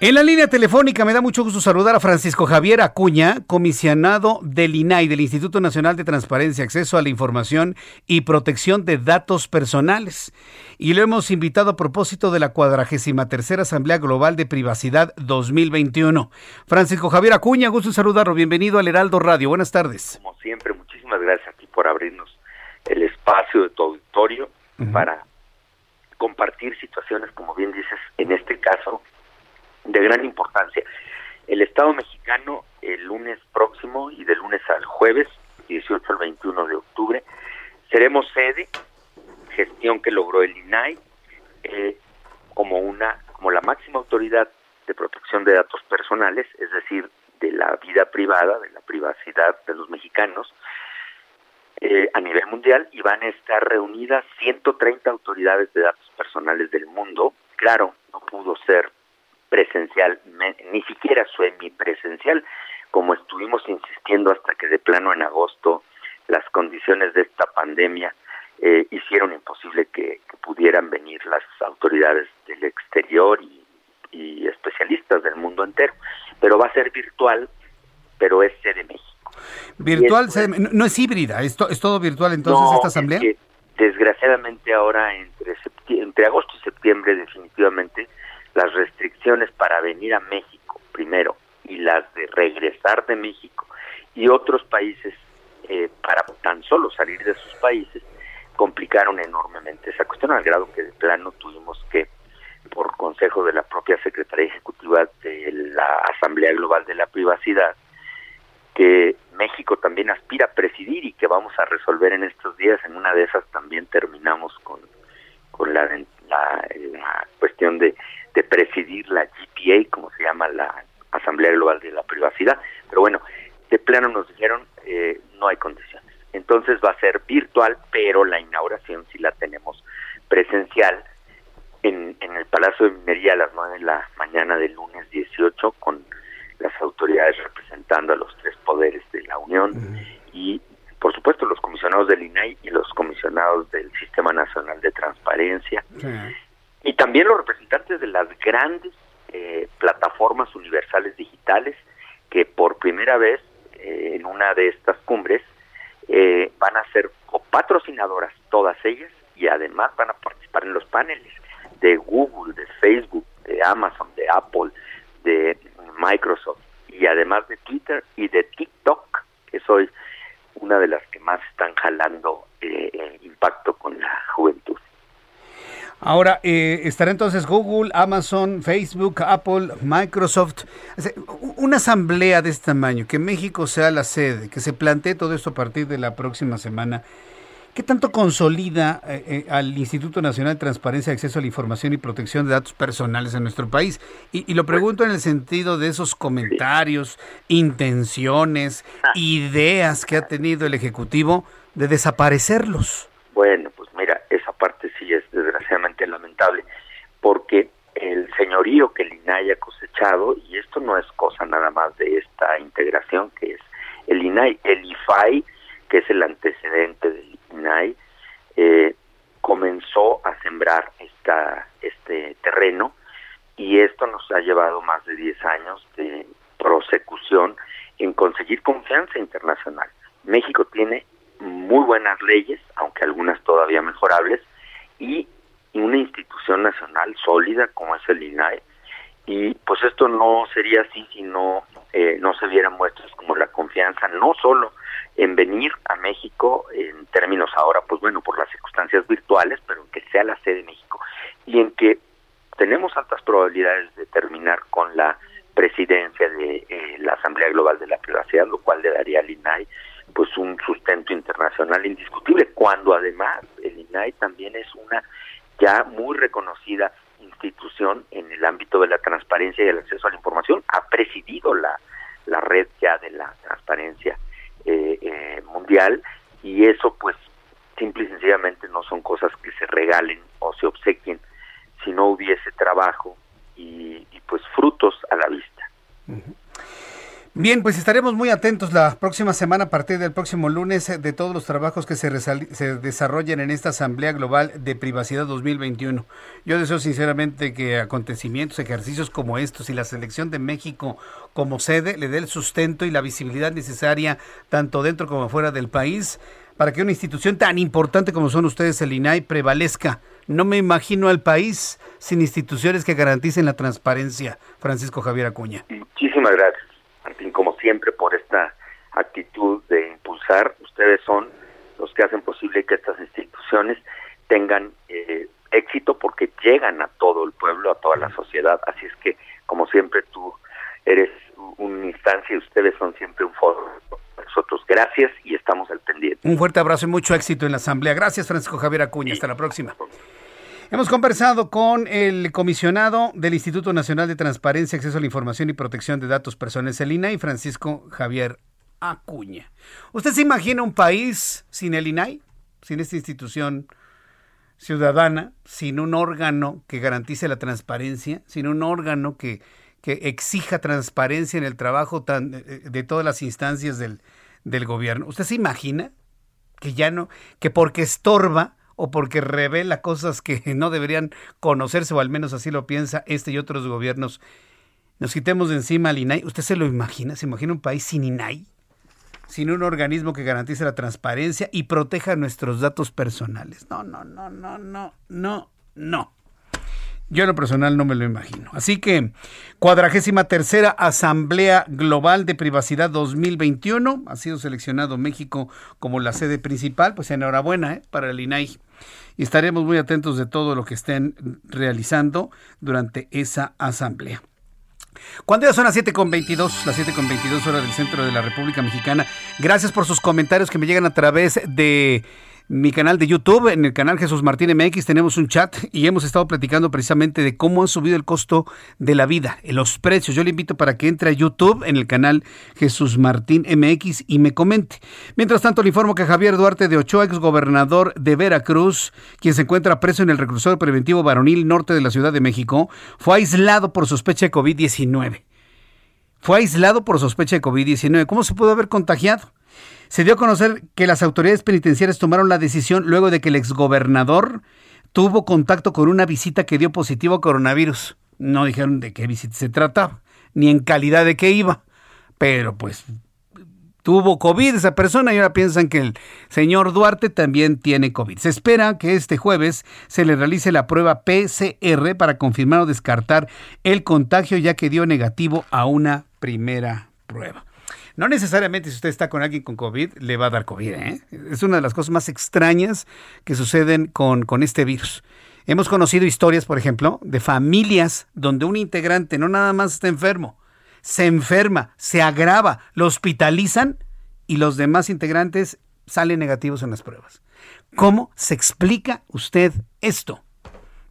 En la línea telefónica me da mucho gusto saludar a Francisco Javier Acuña, comisionado del INAI, del Instituto Nacional de Transparencia, Acceso a la Información y Protección de Datos Personales. Y lo hemos invitado a propósito de la cuadragésima tercera Asamblea Global de Privacidad 2021. Francisco Javier Acuña, gusto en saludarlo. Bienvenido al Heraldo Radio. Buenas tardes. Como siempre, muchísimas gracias a ti por abrirnos el espacio de tu auditorio para compartir situaciones, como bien dices, en este caso de gran importancia. El Estado mexicano el lunes próximo y de lunes al jueves, 18 al 21 de octubre, seremos sede, gestión que logró el INAI, eh, como una como la máxima autoridad de protección de datos personales, es decir, de la vida privada, de la privacidad de los mexicanos, eh, a nivel mundial y van a estar reunidas 130 autoridades de datos personales del mundo. Claro, no pudo ser presencial, ni siquiera semipresencial, como estuvimos insistiendo hasta que de plano en agosto las condiciones de esta pandemia eh, hicieron imposible que, pudieran venir las autoridades del exterior y, especialistas del mundo entero. Pero va a ser virtual, pero es sede México. Virtual, no es híbrida, es, es todo virtual entonces esta asamblea. desgraciadamente ahora entre entre agosto y septiembre definitivamente las restricciones para venir a México primero y las de regresar de México y otros países eh, para tan solo salir de sus países complicaron enormemente esa cuestión al grado que de plano tuvimos que por consejo de la propia Secretaría Ejecutiva de la Asamblea Global de la Privacidad que México también aspira a presidir y que vamos a resolver en estos días. En una de esas también terminamos con, con la, la, cuestión de, de presidir la GPA, como se llama la Asamblea Global de la Privacidad. Pero bueno, de plano nos dijeron eh, no hay condiciones. Entonces va a ser virtual, pero la inauguración sí la tenemos presencial en, en el Palacio de Minería a las 9 de la mañana del lunes 18 con las autoridades representando a los tres poderes de la Unión y por supuesto los comisionados del INAI y los comisionados del Sistema Nacional de Transparencia y también los representantes de las grandes eh, plataformas universales digitales que por primera vez eh, en una de estas cumbres eh, van a ser patrocinadoras todas ellas y además van a participar en los paneles de Google, de Facebook, de Amazon, de Apple, de Microsoft y además de Twitter y de TikTok, que soy una de las que más están jalando eh, impacto con la juventud. Ahora, eh, estará entonces Google, Amazon, Facebook, Apple, Microsoft. Una asamblea de este tamaño, que México sea la sede, que se plantee todo esto a partir de la próxima semana. ¿Qué tanto consolida eh, eh, al Instituto Nacional de Transparencia, Acceso a la Información y Protección de Datos Personales en nuestro país? Y, lo pregunto en el sentido de esos comentarios, intenciones, ah. ideas que ha tenido el Ejecutivo de desaparecerlos. Bueno, pues mira, esa parte sí es desgraciadamente lamentable, porque el señorío que el INAI ha cosechado, y esto no es cosa nada más de esta integración que es el INAI, el IFAI, que es el antecedente del INAI, eh, comenzó a sembrar esta, este terreno y esto nos ha llevado más de 10 años de prosecución en conseguir confianza internacional. México tiene muy buenas leyes, aunque algunas todavía mejorables, y una institución nacional sólida como es el INAI. Y pues esto no sería así si no, eh, no se vieran muestras como la confianza, no solo en venir a México en términos ahora, pues bueno, por las circunstancias virtuales, pero en que sea la sede de México y en que tenemos altas probabilidades de terminar con la presidencia de eh, la Asamblea Global de la Privacidad, lo cual le daría al INAI pues un sustento internacional indiscutible, cuando además el INAI también es una ya muy reconocida institución en el ámbito de la transparencia y el acceso a la información, ha presidido la, la red ya de la transparencia eh, eh, mundial y eso pues simple y sencillamente no son cosas que se regalen o se obsequien si no hubiese trabajo y, pues frutos a la vista. Bien, pues estaremos muy atentos la próxima semana, a partir del próximo lunes, de todos los trabajos que se, se desarrollen en esta Asamblea Global de Privacidad 2021. Yo deseo sinceramente que acontecimientos, ejercicios como estos y la selección de México como sede le dé el sustento y la visibilidad necesaria, tanto dentro como fuera del país, para que una institución tan importante como son ustedes, el INAI, prevalezca. No me imagino al país sin instituciones que garanticen la transparencia. Francisco Javier Acuña. Muchísimas gracias como siempre, por esta actitud de impulsar. Ustedes son los que hacen posible que estas instituciones tengan eh, éxito porque llegan a todo el pueblo, a toda la sociedad. Así es que, como siempre, tú eres una instancia y ustedes son siempre un foro. Nosotros, gracias y estamos al pendiente. Un fuerte abrazo y mucho éxito en la Asamblea. Gracias, Francisco Javier Acuña. Hasta la próxima. Hemos conversado con el comisionado del Instituto Nacional de Transparencia, Acceso a la Información y Protección de Datos Personales, el INAI, Francisco Javier Acuña. ¿Usted se imagina un país sin el INAI? Sin esta institución ciudadana, sin un órgano que garantice la transparencia, sin un órgano que, que exija transparencia en el trabajo tan, de todas las instancias del, del gobierno. ¿Usted se imagina que ya no, que porque estorba, o porque revela cosas que no deberían conocerse, o al menos así lo piensa este y otros gobiernos. Nos quitemos de encima al INAI. ¿Usted se lo imagina? ¿Se imagina un país sin INAI? Sin un organismo que garantice la transparencia y proteja nuestros datos personales. No, no, no, no, no, no, No. Yo en lo personal no me lo imagino. Así que, cuadragésima tercera Asamblea Global de Privacidad 2021. Ha sido seleccionado México como la sede principal. Pues enhorabuena ¿eh? para el INAI. Y estaremos muy atentos de todo lo que estén realizando durante esa asamblea. Cuando ya son las 7.22, las 7.22 horas del centro de la República Mexicana, gracias por sus comentarios que me llegan a través de mi canal de YouTube, en el canal Jesús Martín MX, tenemos un chat y hemos estado platicando precisamente de cómo ha subido el costo de la vida, los precios. Yo le invito para que entre a YouTube en el canal Jesús Martín MX y me comente. Mientras tanto, le informo que Javier Duarte de Ochoa, ex gobernador de Veracruz, quien se encuentra preso en el reclusorio preventivo varonil norte de la Ciudad de México, fue aislado por sospecha de COVID-19. Fue aislado por sospecha de COVID-19. ¿Cómo se pudo haber contagiado? Se dio a conocer que las autoridades penitenciarias tomaron la decisión luego de que el exgobernador tuvo contacto con una visita que dio positivo a coronavirus. No dijeron de qué visita se trataba, ni en calidad de qué iba, pero pues tuvo COVID esa persona y ahora piensan que el señor Duarte también tiene COVID. Se espera que este jueves se le realice la prueba PCR para confirmar o descartar el contagio ya que dio negativo a una primera prueba. No necesariamente si usted está con alguien con COVID le va a dar COVID. ¿eh? Es una de las cosas más extrañas que suceden con, con este virus. Hemos conocido historias, por ejemplo, de familias donde un integrante no nada más está enfermo, se enferma, se agrava, lo hospitalizan y los demás integrantes salen negativos en las pruebas. ¿Cómo se explica usted esto?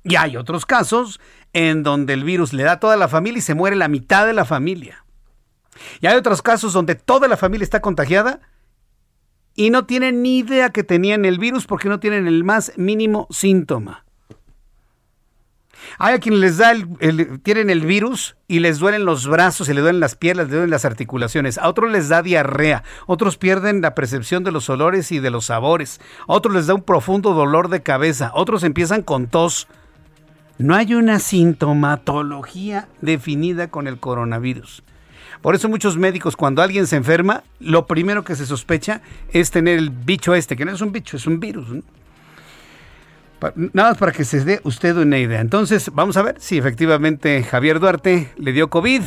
Y hay otros casos en donde el virus le da a toda la familia y se muere la mitad de la familia. Y hay otros casos donde toda la familia está contagiada y no tienen ni idea que tenían el virus porque no tienen el más mínimo síntoma. Hay a quienes les da el, tienen el virus y les duelen los brazos, y les duelen las piernas, les duelen las articulaciones. A otros les da diarrea, otros pierden la percepción de los olores y de los sabores. A otros les da un profundo dolor de cabeza, otros empiezan con tos. No hay una sintomatología definida con el coronavirus. Por eso muchos médicos, cuando alguien se enferma, lo primero que se sospecha es tener el bicho este, que no es un bicho, es un virus. Nada más para que se dé usted una idea. Entonces, vamos a ver si efectivamente Javier Duarte le dio COVID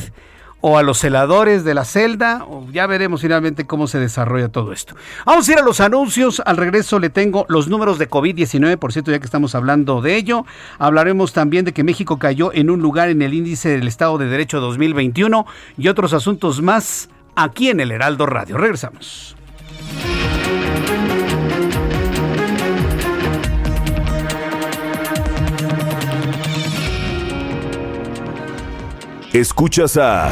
o a los celadores de la celda, ya veremos finalmente cómo se desarrolla todo esto. Vamos a ir a los anuncios. Al regreso le tengo los números de COVID-19, por cierto, ya que estamos hablando de ello. Hablaremos también de que México cayó en un lugar en el índice del Estado de Derecho 2021 y otros asuntos más aquí en el Heraldo Radio. Regresamos. Escuchas a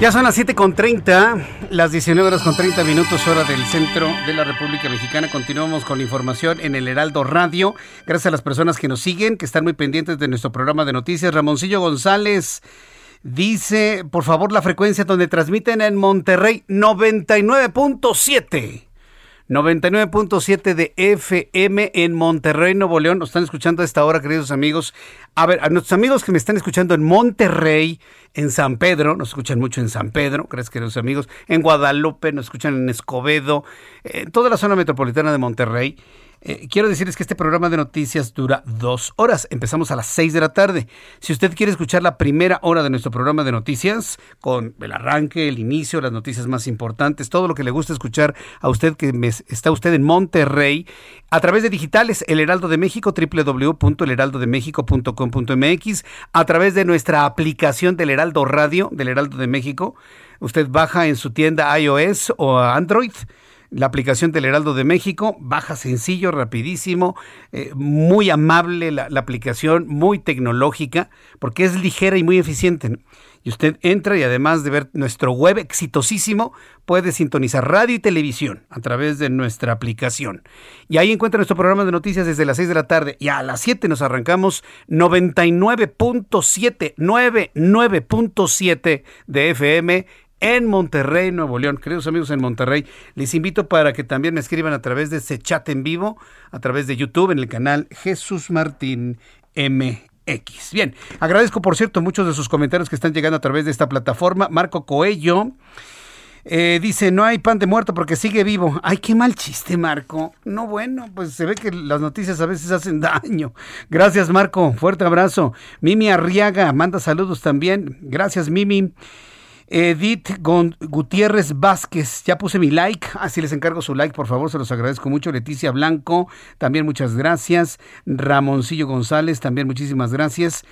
Ya son las 7.30, las 19 horas con 30 minutos hora del centro de la República Mexicana. Continuamos con la información en el Heraldo Radio. Gracias a las personas que nos siguen, que están muy pendientes de nuestro programa de noticias. Ramoncillo González dice, por favor, la frecuencia donde transmiten en Monterrey 99.7. 99.7 de FM en Monterrey, Nuevo León. Nos están escuchando a esta hora, queridos amigos. A ver, a nuestros amigos que me están escuchando en Monterrey, en San Pedro, nos escuchan mucho en San Pedro, gracias queridos amigos. En Guadalupe, nos escuchan en Escobedo, en toda la zona metropolitana de Monterrey. Eh, quiero decirles que este programa de noticias dura dos horas. Empezamos a las seis de la tarde. Si usted quiere escuchar la primera hora de nuestro programa de noticias, con el arranque, el inicio, las noticias más importantes, todo lo que le gusta escuchar a usted que está usted en Monterrey, a través de digitales, El Heraldo de México, www.elheraldodemexico.com.mx, a través de nuestra aplicación del Heraldo Radio, del Heraldo de México. Usted baja en su tienda iOS o Android la aplicación del Heraldo de México, baja sencillo, rapidísimo, eh, muy amable la, aplicación, muy tecnológica, porque es ligera y muy eficiente. Y usted entra y además de ver nuestro web exitosísimo, puede sintonizar radio y televisión a través de nuestra aplicación. Y ahí encuentra nuestro programa de noticias desde las 6 de la tarde y a las 7 nos arrancamos 99.7, 99.7 de FM en Monterrey, Nuevo León. Queridos amigos en Monterrey, les invito para que también me escriban a través de ese chat en vivo, a través de YouTube, en el canal Jesús Martín MX. Bien, agradezco por cierto muchos de sus comentarios que están llegando a través de esta plataforma. Marco Coello. Eh, dice, no hay pan de muerto porque sigue vivo. Ay, qué mal chiste, Marco. No, bueno, pues se ve que las noticias a veces hacen daño. Gracias, Marco. Fuerte abrazo. Mimi Arriaga manda saludos también. Gracias, Mimi. Edith Gutiérrez Vázquez, ya puse mi like, así les encargo su like, por favor, se los agradezco mucho. Leticia Blanco, también muchas gracias. Ramoncillo González, también muchísimas gracias.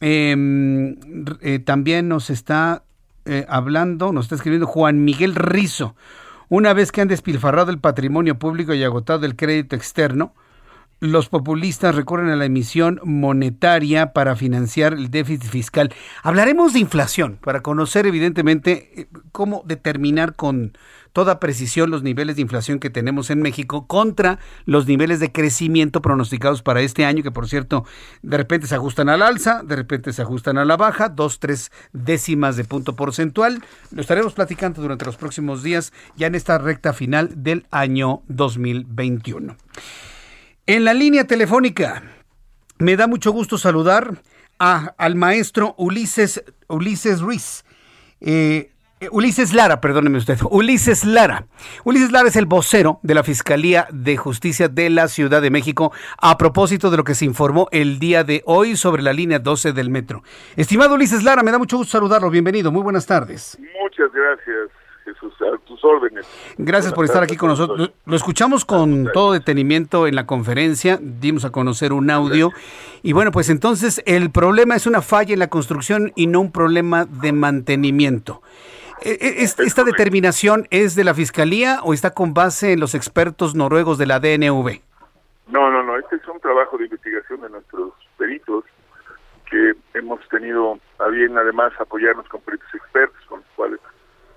Em, eh, también nos está eh, hablando, nos está escribiendo Juan Miguel Rizo. Una vez que han despilfarrado el patrimonio público y agotado el crédito externo, los populistas recurren a la emisión monetaria para financiar el déficit fiscal. Hablaremos de inflación para conocer evidentemente eh, cómo determinar con toda precisión los niveles de inflación que tenemos en México contra los niveles de crecimiento pronosticados para este año, que por cierto, de repente se ajustan al alza, de repente se ajustan a la baja, dos, tres décimas de punto porcentual. Lo estaremos platicando durante los próximos días, ya en esta recta final del año 2021. En la línea telefónica, me da mucho gusto saludar a, al maestro Ulises, Ulises Ruiz. Eh, Ulises Lara, perdóneme usted, Ulises Lara. Ulises Lara es el vocero de la Fiscalía de Justicia de la Ciudad de México a propósito de lo que se informó el día de hoy sobre la línea 12 del metro. Estimado Ulises Lara, me da mucho gusto saludarlo. Bienvenido, muy buenas tardes. Muchas gracias a tus órdenes. Gracias por estar aquí con nosotros. Lo escuchamos con todo detenimiento en la conferencia, dimos a conocer un audio y bueno, pues entonces el problema es una falla en la construcción y no un problema de mantenimiento. E, e, ¿Esta determinación es de la Fiscalía o está con base en los expertos noruegos de la DNV? No, no, no, este es un trabajo de investigación de nuestros peritos que hemos tenido a bien además apoyarnos con peritos expertos con los cuales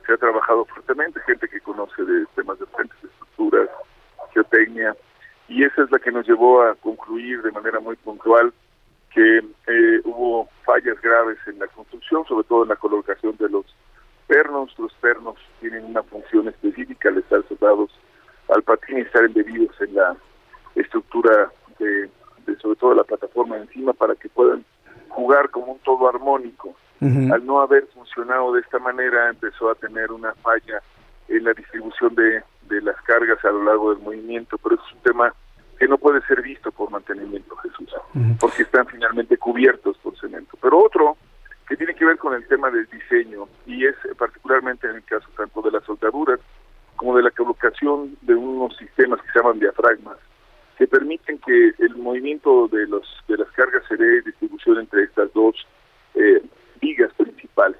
se ha trabajado fuertemente, gente que conoce de temas de estructuras, geotecnia, y esa es la que nos llevó a concluir de manera muy puntual que eh, hubo fallas graves en la construcción, sobre todo en la colocación de los pernos. Los pernos tienen una función específica al estar soldados al patín y estar embebidos en la estructura de sobre todo la plataforma encima para que puedan jugar como un todo armónico. Al no haber funcionado de esta manera, empezó a tener una falla en la distribución de, de las cargas a lo largo del movimiento, pero es un tema que no puede ser visto por mantenimiento, Jesús, porque están finalmente cubiertos por cemento. Pero otro que tiene que ver con el tema del diseño, y es particularmente en el caso tanto de las soldaduras como de la colocación de unos sistemas que se llaman diafragmas, que permiten que el movimiento de los de las cargas se dé distribución entre estas dos eh, vigas principales.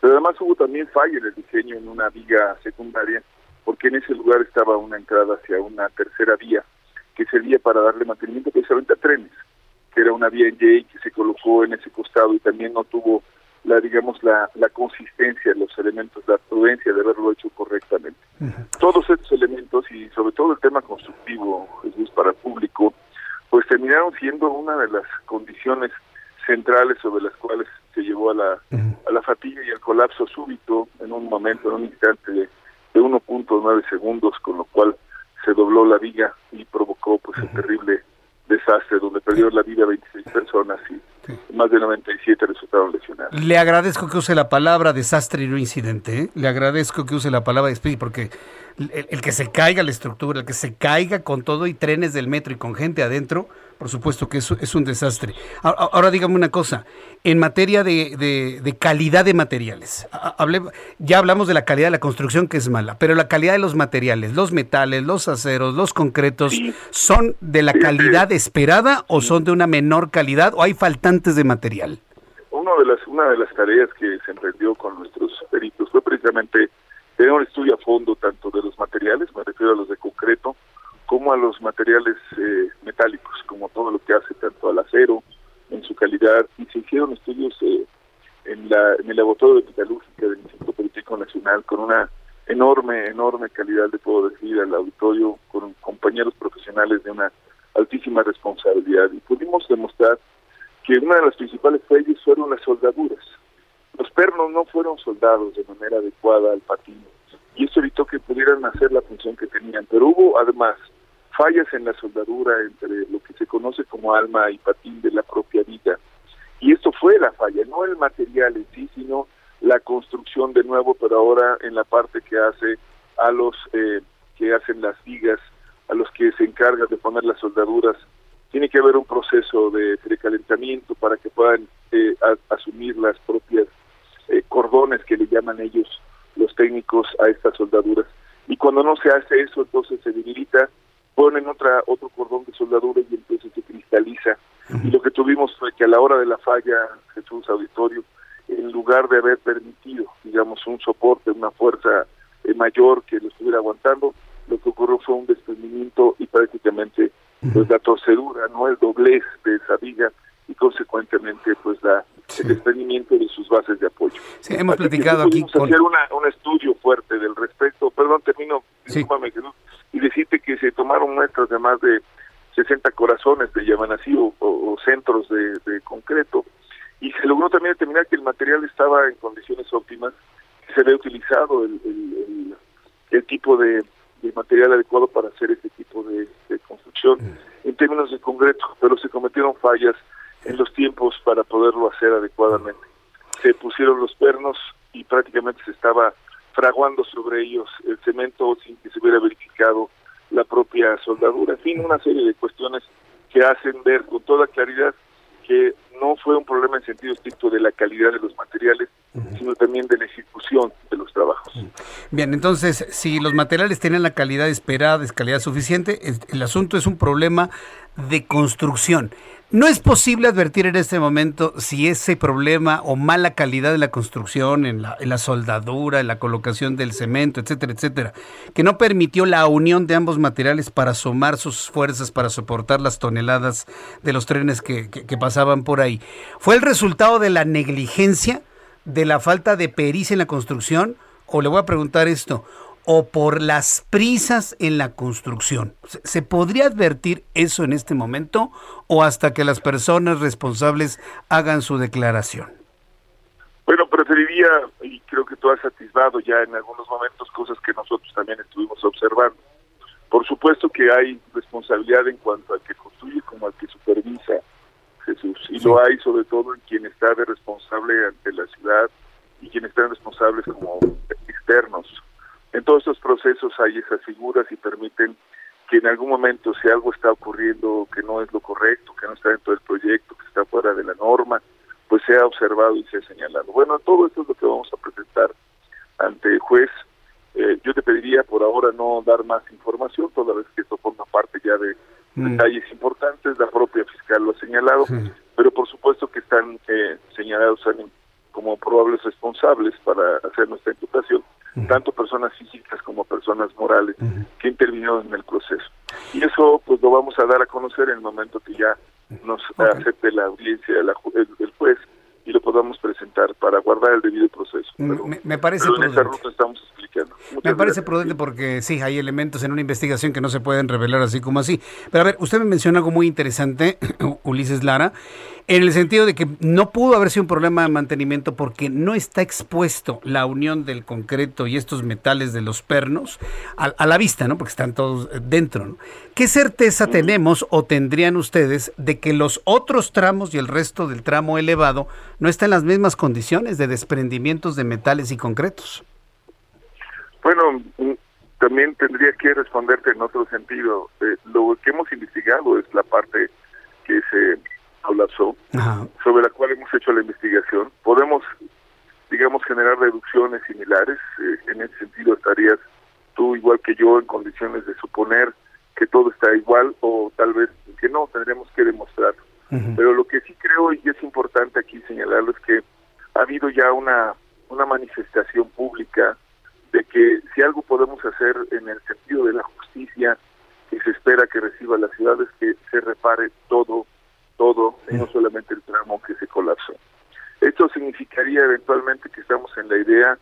Pero además hubo también falla en el diseño en una viga secundaria, porque en ese lugar estaba una entrada hacia una tercera vía que servía para darle mantenimiento precisamente a trenes, que era una vía en J que se colocó en ese costado y también no tuvo la digamos la, la consistencia, los elementos, la prudencia de haberlo hecho correctamente. Todos estos elementos y sobre todo el tema constructivo, Jesús, para el público, pues terminaron siendo una de las condiciones centrales sobre las cuales se llevó a la, a la fatiga y al colapso súbito en un momento, en un instante de, de 1.9 segundos, con lo cual se dobló la viga y provocó pues el terrible desastre donde perdieron la vida 26 personas y más de 97 resultaron lesionados. Le agradezco que use la palabra desastre y no incidente. ¿eh? Le agradezco que use la palabra desastre porque el, que se caiga la estructura, el que se caiga con todo y trenes del metro y con gente adentro, por supuesto que eso es un desastre. Ahora, dígame una cosa, en materia de, calidad de materiales, ya hablamos de la calidad de la construcción que es mala, pero la calidad de los materiales, los metales, los aceros, los concretos, ¿son de la calidad esperada o son de una menor calidad o hay faltantes de material? Uno de las, una de las tareas que se emprendió con nuestros peritos fue precisamente tener un estudio a fondo tanto de los materiales, me refiero a los de concreto, como a los materiales eh, metálicos, como todo lo que hace tanto al acero, en su calidad, y se hicieron estudios eh, en, la, en el laboratorio de metalúrgica del Instituto Político Nacional con una enorme, enorme calidad, de puedo decir, al auditorio, con compañeros profesionales de una altísima responsabilidad, y pudimos demostrar que una de las principales fallas fueron las soldaduras. Los pernos no fueron soldados de manera adecuada al patín y eso evitó que pudieran hacer la función que tenían. Pero hubo además fallas en la soldadura entre lo que se conoce como alma y patín de la propia vida. Y esto fue la falla, no el material en sí, sino la construcción de nuevo, pero ahora en la parte que hace a los eh, que hacen las vigas, a los que se encargan de poner las soldaduras. Tiene que haber un proceso de precalentamiento para que puedan eh, asumir las propias eh, cordones que le llaman ellos los técnicos a estas soldaduras. Y cuando no se hace eso, entonces se debilita, ponen otra otro cordón de soldadura y entonces se cristaliza. Y lo que tuvimos fue que a la hora de la falla, Jesús Auditorio, en lugar de haber permitido, digamos, un soporte, una fuerza eh, mayor que lo estuviera aguantando, lo que ocurrió fue un desprendimiento y prácticamente pues la torcedura, no el doblez de esa viga y consecuentemente pues la el desprendimiento de sus bases de apoyo. Sí, hemos platicado aquí con... hacer un estudio fuerte del respecto, perdón, termino, y decirte que se tomaron muestras de más de 60 corazones de Yamanací o, o, centros de, concreto, y se logró también determinar que el material estaba en condiciones óptimas, que se había utilizado el, el, tipo de, material adecuado para hacer este tipo de, de construcción mm. en términos de concreto, pero se cometieron fallas en los tiempos para poderlo hacer adecuadamente. Se pusieron los pernos y prácticamente se estaba fraguando sobre ellos el cemento sin que se hubiera verificado la propia soldadura. En fin, una serie de cuestiones que hacen ver con toda claridad que no fue un problema en sentido estricto de la calidad de los materiales, sino también de la ejecución de los trabajos. Bien, entonces, si los materiales tienen la calidad esperada, es calidad suficiente, el asunto es un problema de construcción. No es posible advertir en este momento si ese problema o mala calidad de la construcción, en la, soldadura, en la colocación del cemento, etcétera, etcétera, que no permitió la unión de ambos materiales para sumar sus fuerzas para soportar las toneladas de los trenes que pasaban por ahí. ¿Fue el resultado de la negligencia, de la falta de pericia en la construcción? O le voy a preguntar esto, o por las prisas en la construcción. ¿Se podría advertir eso en este momento o hasta que las personas responsables hagan su declaración? Bueno, preferiría, y creo que tú has satisfado ya en algunos momentos cosas que nosotros también estuvimos observando. Por supuesto que hay responsabilidad en cuanto al que construye como al que supervisa, Jesús, y lo hay sobre todo en quien está de responsable ante la ciudad y quienes están responsables como externos en todos estos procesos hay esas figuras y permiten que en algún momento si algo está ocurriendo que no es lo correcto, que no está dentro del proyecto, que está fuera de la norma, pues sea observado y sea señalado. Bueno, todo esto es lo que vamos a presentar ante el juez. Eh, yo te pediría por ahora no dar más información, toda vez que esto forma parte ya de mm. detalles importantes, la propia fiscal lo ha señalado, pero por supuesto que están eh, señalados como probables responsables para hacer nuestra imputación tanto personas físicas como personas morales que intervinieron en el proceso. Y eso pues lo vamos a dar a conocer en el momento que ya nos acepte la audiencia el, juez y lo podamos presentar para guardar el debido proceso. me, parece prudente. estamos explicando. me parece prudente porque sí, hay elementos en una investigación que no se pueden revelar así como así. Pero a ver, usted me menciona algo muy interesante, Ulises Lara, en el sentido de que no pudo haber sido un problema de mantenimiento porque no está expuesto la unión del concreto y estos metales de los pernos a, la vista, ¿no? Porque están todos dentro. ¿no? ¿Qué certeza tenemos o tendrían ustedes de que los otros tramos y el resto del tramo elevado no están en las mismas condiciones de desprendimientos de metales y concretos? Bueno, mm, también tendría que responderte en otro sentido. Eh, lo que hemos investigado es la parte que se colapsó, sobre la cual hemos hecho la investigación. Podemos, digamos, generar reducciones similares. Eh, en ese sentido estarías tú igual que yo en condiciones de suponer que todo está igual o tal vez que no, tendremos que demostrarlo. Pero lo que sí creo y es importante aquí señalarlo es que ha habido ya una, una manifestación pública de que si algo podemos hacer en el sentido de la justicia que se espera que reciba la ciudad es que se repare todo todo, y no solamente el tramo que se colapsó. Esto significaría eventualmente que estamos en la idea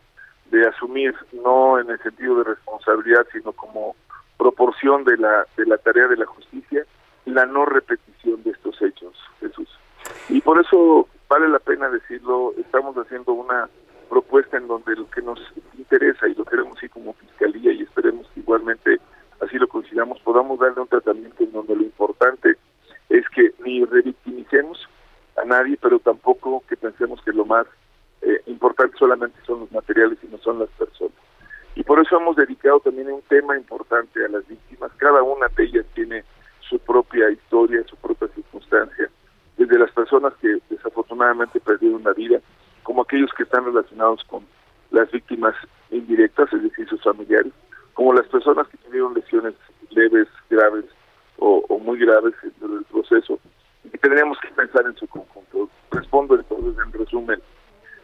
de asumir, no en el sentido de responsabilidad, sino como proporción de la, de la tarea de la justicia, la no repetición de estos hechos, Jesús. Y por eso vale la pena decirlo, estamos haciendo una propuesta en donde lo que nos interesa y lo queremos ir como fiscalía y esperemos que igualmente así lo consideramos, podamos darle un tratamiento en donde lo importante es que ni revictimicemos a nadie, pero tampoco que pensemos que lo más eh, importante solamente son los materiales y no son las personas. Y por eso hemos dedicado también un tema importante a las víctimas. Cada una de ellas tiene su propia historia, su propia circunstancia, desde las personas que desafortunadamente perdieron la vida, como aquellos que están relacionados con las víctimas indirectas, es decir, sus familiares, como las personas que tuvieron lesiones leves, graves o, muy graves dentro del proceso y tendríamos que pensar en su conjunto. Respondo entonces en resumen.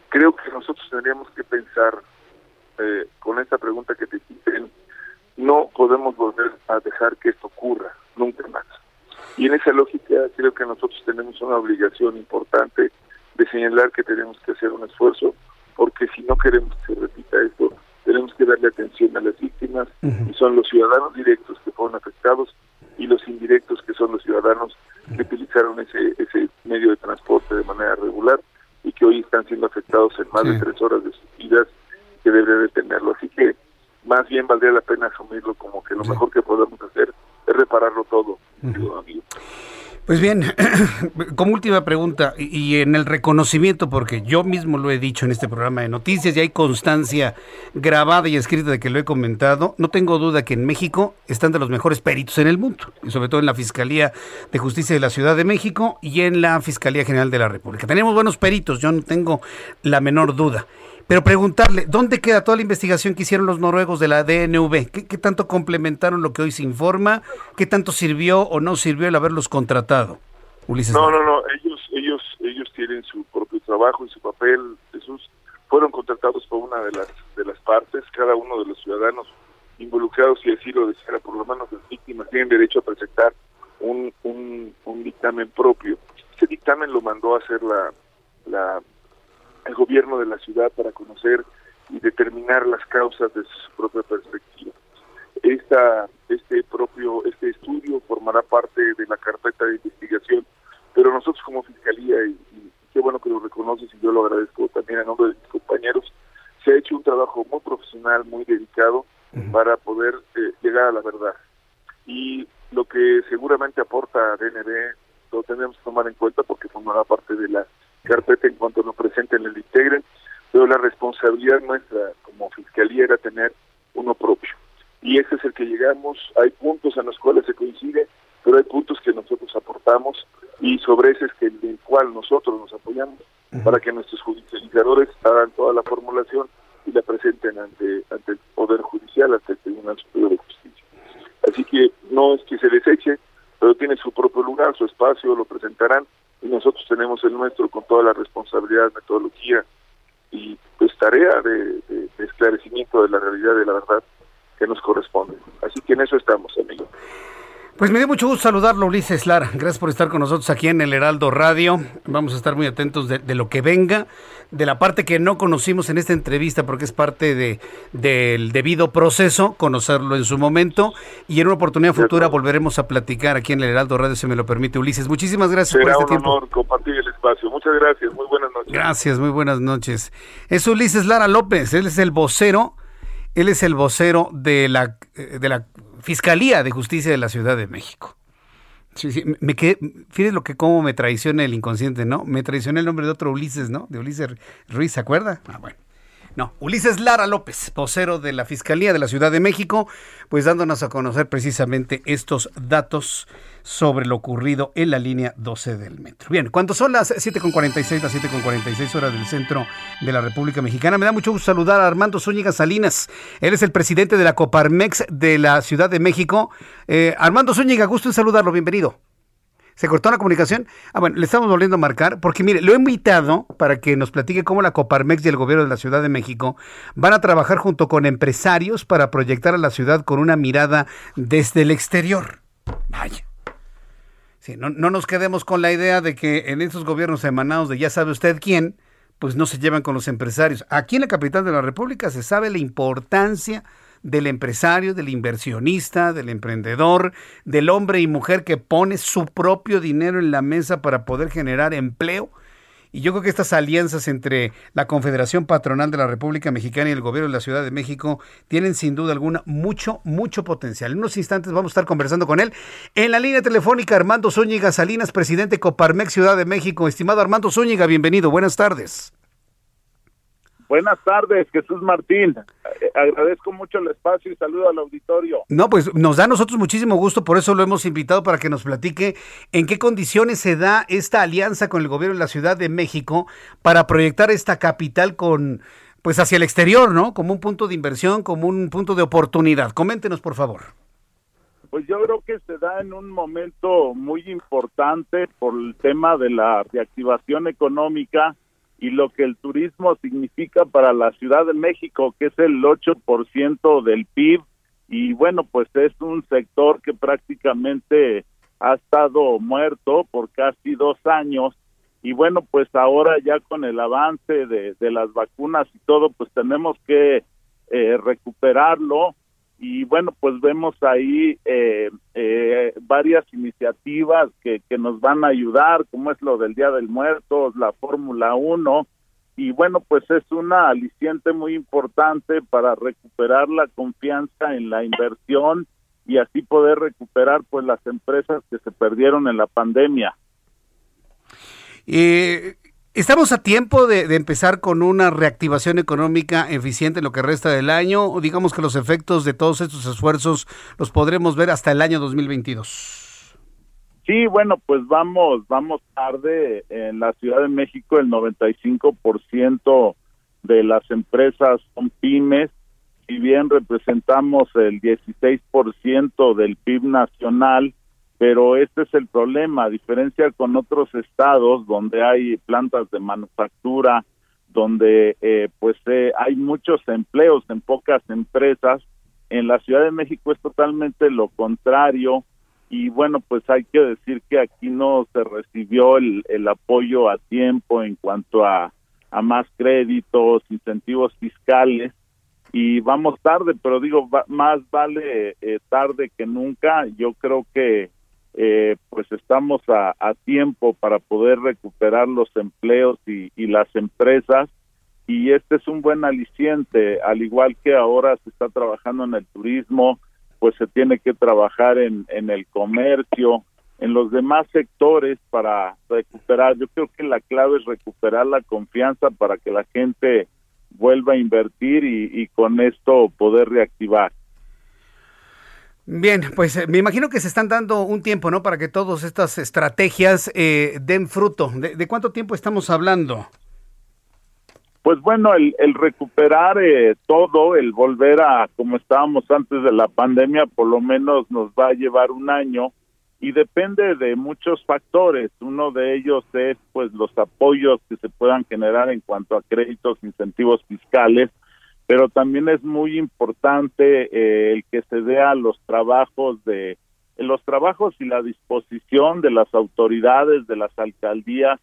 Creo que nosotros tendríamos que pensar eh, con esta pregunta que te hice, no podemos volver a dejar que esto ocurra nunca más. Y en esa lógica creo que nosotros tenemos una obligación importante de señalar que tenemos que hacer un esfuerzo, porque si no queremos que se repita esto, tenemos que darle atención a las víctimas, y son los ciudadanos directos que fueron afectados y los indirectos que son los ciudadanos que utilizaron ese, ese medio de transporte de manera regular y que hoy están siendo afectados en más de tres horas de sus vidas que debería de tenerlo. Así que más bien valdría la pena asumirlo como que lo mejor que podemos hacer es repararlo todo, amigo. Pues bien, como última pregunta, y en el reconocimiento, porque yo mismo lo he dicho en este programa de noticias y hay constancia grabada y escrita de que lo he comentado, no tengo duda que en México están de los mejores peritos en el mundo, y sobre todo en la Fiscalía de Justicia de la Ciudad de México y en la Fiscalía General de la República. Tenemos buenos peritos, yo no tengo la menor duda. Pero preguntarle, ¿dónde queda toda la investigación que hicieron los noruegos de la DNV? ¿Qué, tanto complementaron lo que hoy se informa? ¿Qué tanto sirvió o no sirvió el haberlos contratado? Ulises. No, no, no, ellos, ellos, ellos tienen su propio trabajo y su papel. Jesús fueron contratados por una de las de las partes, cada uno de los ciudadanos involucrados, y así lo deseara, por lo menos las víctimas tienen derecho a presentar un, un, un dictamen propio. Ese dictamen lo mandó a hacer la, la el gobierno de la ciudad para conocer y determinar las causas de su propia perspectiva. Esta, este propio este estudio formará parte de la carpeta de investigación, pero nosotros como fiscalía y, qué bueno que lo reconoces y yo lo agradezco también a nombre de mis compañeros, se ha hecho un trabajo muy profesional, muy dedicado para poder eh, llegar a la verdad. Y lo que seguramente aporta DNB lo tenemos que tomar en cuenta porque formará parte de la carpeta en cuanto nos presenten el integren, pero la responsabilidad nuestra como fiscalía era tener uno propio. Y ese es el que llegamos, hay puntos en los cuales se coincide, pero hay puntos que nosotros aportamos y sobre ese es que el cual nosotros nos apoyamos para que nuestros judicializadores hagan toda la formulación y la presenten ante, ante el Poder Judicial, ante el Tribunal Superior de Justicia. Así que no es que se deseche, pero tiene su propio lugar, su espacio, lo presentarán y nosotros tenemos el nuestro con toda la responsabilidad, metodología y pues tarea de, esclarecimiento de la realidad, de la verdad que nos corresponde. Así que en eso estamos, amigo. Pues me dio mucho gusto saludarlo, Ulises Lara. Gracias por estar con nosotros aquí en el Heraldo Radio. Vamos a estar muy atentos de, lo que venga, de la parte que no conocimos en esta entrevista, porque es parte de, del debido proceso, conocerlo en su momento. Y en una oportunidad futura volveremos a platicar aquí en el Heraldo Radio, si me lo permite, Ulises. Muchísimas gracias por este un tiempo. honor compartir el espacio. Muchas gracias. Muy buenas noches. Gracias, muy buenas noches. Es Ulises Lara López. Él es el vocero. Él es el vocero de la, de la Fiscalía de Justicia de la Ciudad de México. Sí, sí, me quedé, fíjate lo que cómo me traiciona el inconsciente, ¿no? Me traicioné el nombre de otro Ulises, ¿no? De Ulises Ruiz, ¿se acuerda? Ah, bueno. No, Ulises Lara López, vocero de la Fiscalía de la Ciudad de México, pues dándonos a conocer precisamente estos datos sobre lo ocurrido en la línea 12 del metro. Bien, cuando son las 7.46, las 7.46 horas del centro de la República Mexicana, me da mucho gusto saludar a Armando Zúñiga Salinas. Él es el presidente de la Coparmex de la Ciudad de México. Eh, Armando Zúñiga, gusto en saludarlo, bienvenido. ¿Se cortó la comunicación? Ah, bueno, le estamos volviendo a marcar, porque mire, lo he invitado para que nos platique cómo la Coparmex y el gobierno de la Ciudad de México van a trabajar junto con empresarios para proyectar a la ciudad con una mirada desde el exterior. Vaya. Sí, no, no nos quedemos con la idea de que en esos gobiernos emanados de ya sabe usted quién, pues no se llevan con los empresarios. Aquí en la capital de la República se sabe la importancia del empresario, del inversionista, del emprendedor, del hombre y mujer que pone su propio dinero en la mesa para poder generar empleo y yo creo que estas alianzas entre la Confederación Patronal de la República Mexicana y el Gobierno de la Ciudad de México tienen sin duda alguna mucho, mucho potencial. En unos instantes vamos a estar conversando con él. En la línea telefónica, Armando Zúñiga Salinas, presidente Coparmex Ciudad de México. Estimado Armando Zúñiga, bienvenido. Buenas tardes. Buenas tardes, Jesús Martín. Eh, agradezco mucho el espacio y saludo al auditorio. No, pues nos da a nosotros muchísimo gusto, por eso lo hemos invitado para que nos platique en qué condiciones se da esta alianza con el gobierno de la Ciudad de México para proyectar esta capital con pues hacia el exterior, ¿no? Como un punto de inversión, como un punto de oportunidad. Coméntenos, por favor. Pues yo creo que se da en un momento muy importante por el tema de la reactivación económica y lo que el turismo significa para la Ciudad de México, que es el 8% del PIB, y bueno, pues es un sector que prácticamente ha estado muerto por casi dos años, y bueno, pues ahora ya con el avance de, de las vacunas y todo, pues tenemos que eh, recuperarlo y bueno, pues vemos ahí eh, eh, varias iniciativas que, que nos van a ayudar, como es lo del Día del Muerto, la Fórmula 1, y bueno, pues es una aliciente muy importante para recuperar la confianza en la inversión y así poder recuperar pues las empresas que se perdieron en la pandemia. Eh, ¿Estamos a tiempo de, empezar con una reactivación económica eficiente en lo que resta del año? ¿O digamos que los efectos de todos estos esfuerzos los podremos ver hasta el año 2022? Sí, bueno, pues vamos, vamos tarde. En la Ciudad de México el 95% de las empresas son pymes. Si bien representamos el 16% del PIB nacional, pero este es el problema, a diferencia con otros estados donde hay plantas de manufactura, donde eh, pues eh, hay muchos empleos en pocas empresas, en la Ciudad de México es totalmente lo contrario y bueno, pues hay que decir que aquí no se recibió el, el apoyo a tiempo en cuanto a, a más créditos, incentivos fiscales y vamos tarde, pero digo, más vale eh, tarde que nunca. Yo creo que eh, pues estamos a, tiempo para poder recuperar los empleos y, las empresas y este es un buen aliciente, al igual que ahora se está trabajando en el turismo, pues se tiene que trabajar en, en el comercio, en los demás sectores para recuperar. Yo creo que la clave es recuperar la confianza para que la gente vuelva a invertir y con esto poder reactivar. Bien, pues eh, me imagino que se están dando un tiempo, ¿no? Para que todas estas estrategias eh, den fruto. ¿De, cuánto tiempo estamos hablando? Pues bueno, el, recuperar eh, todo, el volver a como estábamos antes de la pandemia, por lo menos nos va a llevar un año y depende de muchos factores. Uno de ellos es pues los apoyos que se puedan generar en cuanto a créditos, incentivos fiscales pero también es muy importante eh, el que se vea los trabajos de los trabajos y la disposición de las autoridades de las alcaldías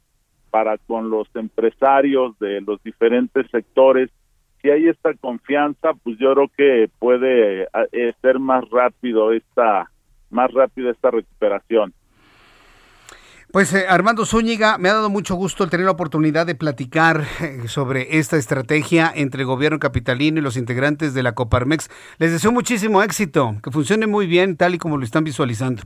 para con los empresarios de los diferentes sectores, si hay esta confianza, pues yo creo que puede eh, ser más rápido esta más rápido esta recuperación. Pues eh, Armando Zúñiga, me ha dado mucho gusto el tener la oportunidad de platicar eh, sobre esta estrategia entre el gobierno capitalino y los integrantes de la Coparmex. Les deseo muchísimo éxito, que funcione muy bien tal y como lo están visualizando.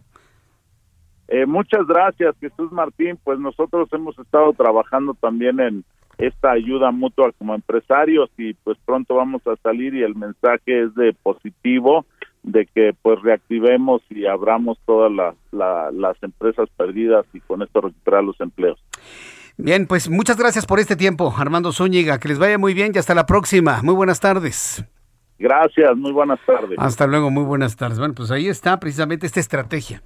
Eh, muchas gracias, Jesús Martín. Pues nosotros hemos estado trabajando también en esta ayuda mutua como empresarios y pues pronto vamos a salir y el mensaje es de positivo de que pues reactivemos y abramos todas las empresas perdidas y con esto recuperar los empleos. Bien, pues muchas gracias por este tiempo, Armando Zúñiga. Que les vaya muy bien y hasta la próxima. Muy buenas tardes. Gracias, muy buenas tardes. Hasta luego, muy buenas tardes. Bueno, pues ahí está precisamente esta estrategia.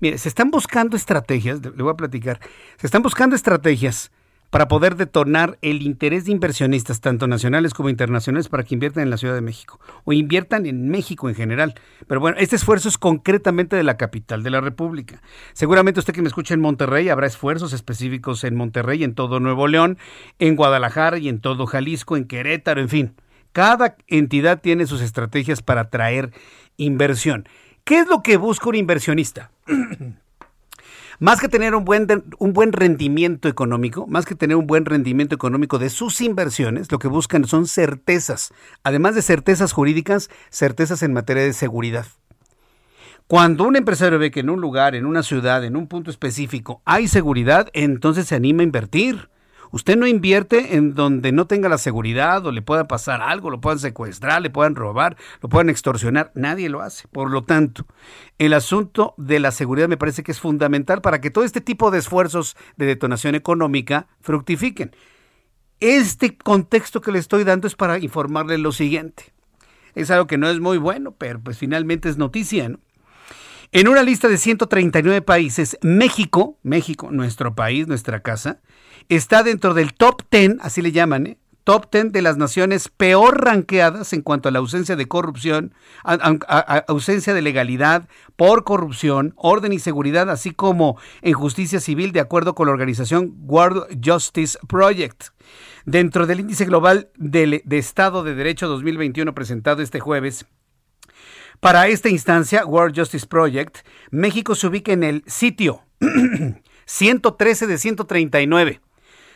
Mire, se están buscando estrategias, le voy a platicar, se están buscando estrategias para poder detonar el interés de inversionistas, tanto nacionales como internacionales, para que inviertan en la Ciudad de México o inviertan en México en general. Pero bueno, este esfuerzo es concretamente de la capital de la República. Seguramente usted que me escucha en Monterrey, habrá esfuerzos específicos en Monterrey, en todo Nuevo León, en Guadalajara y en todo Jalisco, en Querétaro, en fin. Cada entidad tiene sus estrategias para atraer inversión. ¿Qué es lo que busca un inversionista? más que tener un buen, un buen rendimiento económico, más que tener un buen rendimiento económico de sus inversiones, lo que buscan son certezas. Además de certezas jurídicas, certezas en materia de seguridad. Cuando un empresario ve que en un lugar, en una ciudad, en un punto específico hay seguridad, entonces se anima a invertir. Usted no invierte en donde no tenga la seguridad o le pueda pasar algo, lo puedan secuestrar, le puedan robar, lo puedan extorsionar. Nadie lo hace. Por lo tanto, el asunto de la seguridad me parece que es fundamental para que todo este tipo de esfuerzos de detonación económica fructifiquen. Este contexto que le estoy dando es para informarle lo siguiente. Es algo que no es muy bueno, pero pues finalmente es noticia, ¿no? En una lista de 139 países, México, México, nuestro país, nuestra casa, está dentro del top 10, así le llaman, ¿eh? top 10 de las naciones peor ranqueadas en cuanto a la ausencia de corrupción, ausencia de legalidad por corrupción, orden y seguridad, así como en justicia civil, de acuerdo con la organización World Justice Project. Dentro del índice global de, de Estado de Derecho 2021 presentado este jueves, para esta instancia, World Justice Project, México se ubica en el sitio 113 de 139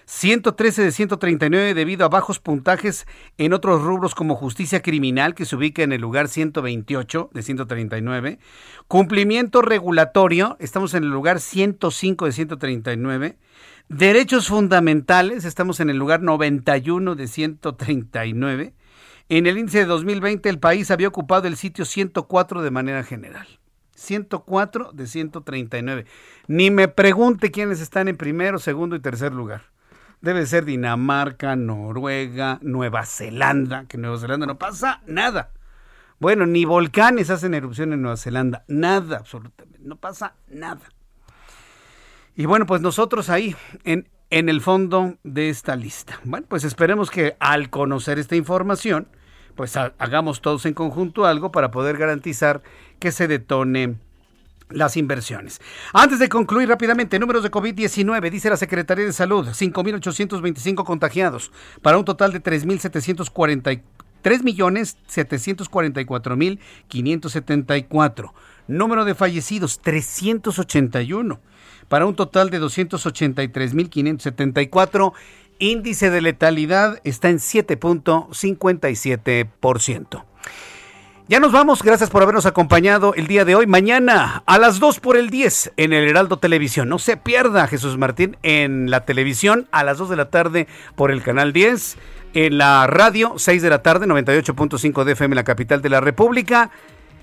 113 de 139 debido a bajos puntajes en otros rubros como justicia criminal, que se ubica en el lugar 128 de 139. Cumplimiento regulatorio, estamos en el lugar 105 de 139. Derechos fundamentales, estamos en el lugar 91 de 139. En el índice de 2020 el país había ocupado el sitio 104 de manera general. 104 de 139. Ni me pregunte quiénes están en primero, segundo y tercer lugar debe ser Dinamarca, Noruega, Nueva Zelanda, que en Nueva Zelanda no pasa nada. Bueno, ni volcanes hacen erupción en Nueva Zelanda, nada, absolutamente, no pasa nada. Y bueno, pues nosotros ahí, en, en el fondo de esta lista. Bueno, pues esperemos que al conocer esta información, pues hagamos todos en conjunto algo para poder garantizar que se detone las inversiones. Antes de concluir rápidamente, números de COVID-19, dice la Secretaría de Salud, 5.825 contagiados, para un total de 3.740 3.744.574. Número de fallecidos, 381, para un total de 283.574. Índice de letalidad está en 7.57%. Ya nos vamos, gracias por habernos acompañado el día de hoy. Mañana a las 2 por el 10 en el Heraldo Televisión. No se pierda Jesús Martín en la televisión a las 2 de la tarde por el canal 10. En la radio, 6 de la tarde, 98.5 de FM, la capital de la República.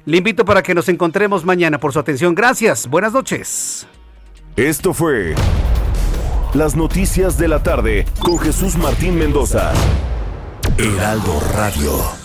Le invito para que nos encontremos mañana por su atención. Gracias, buenas noches. Esto fue Las Noticias de la Tarde con Jesús Martín Mendoza. Heraldo Radio.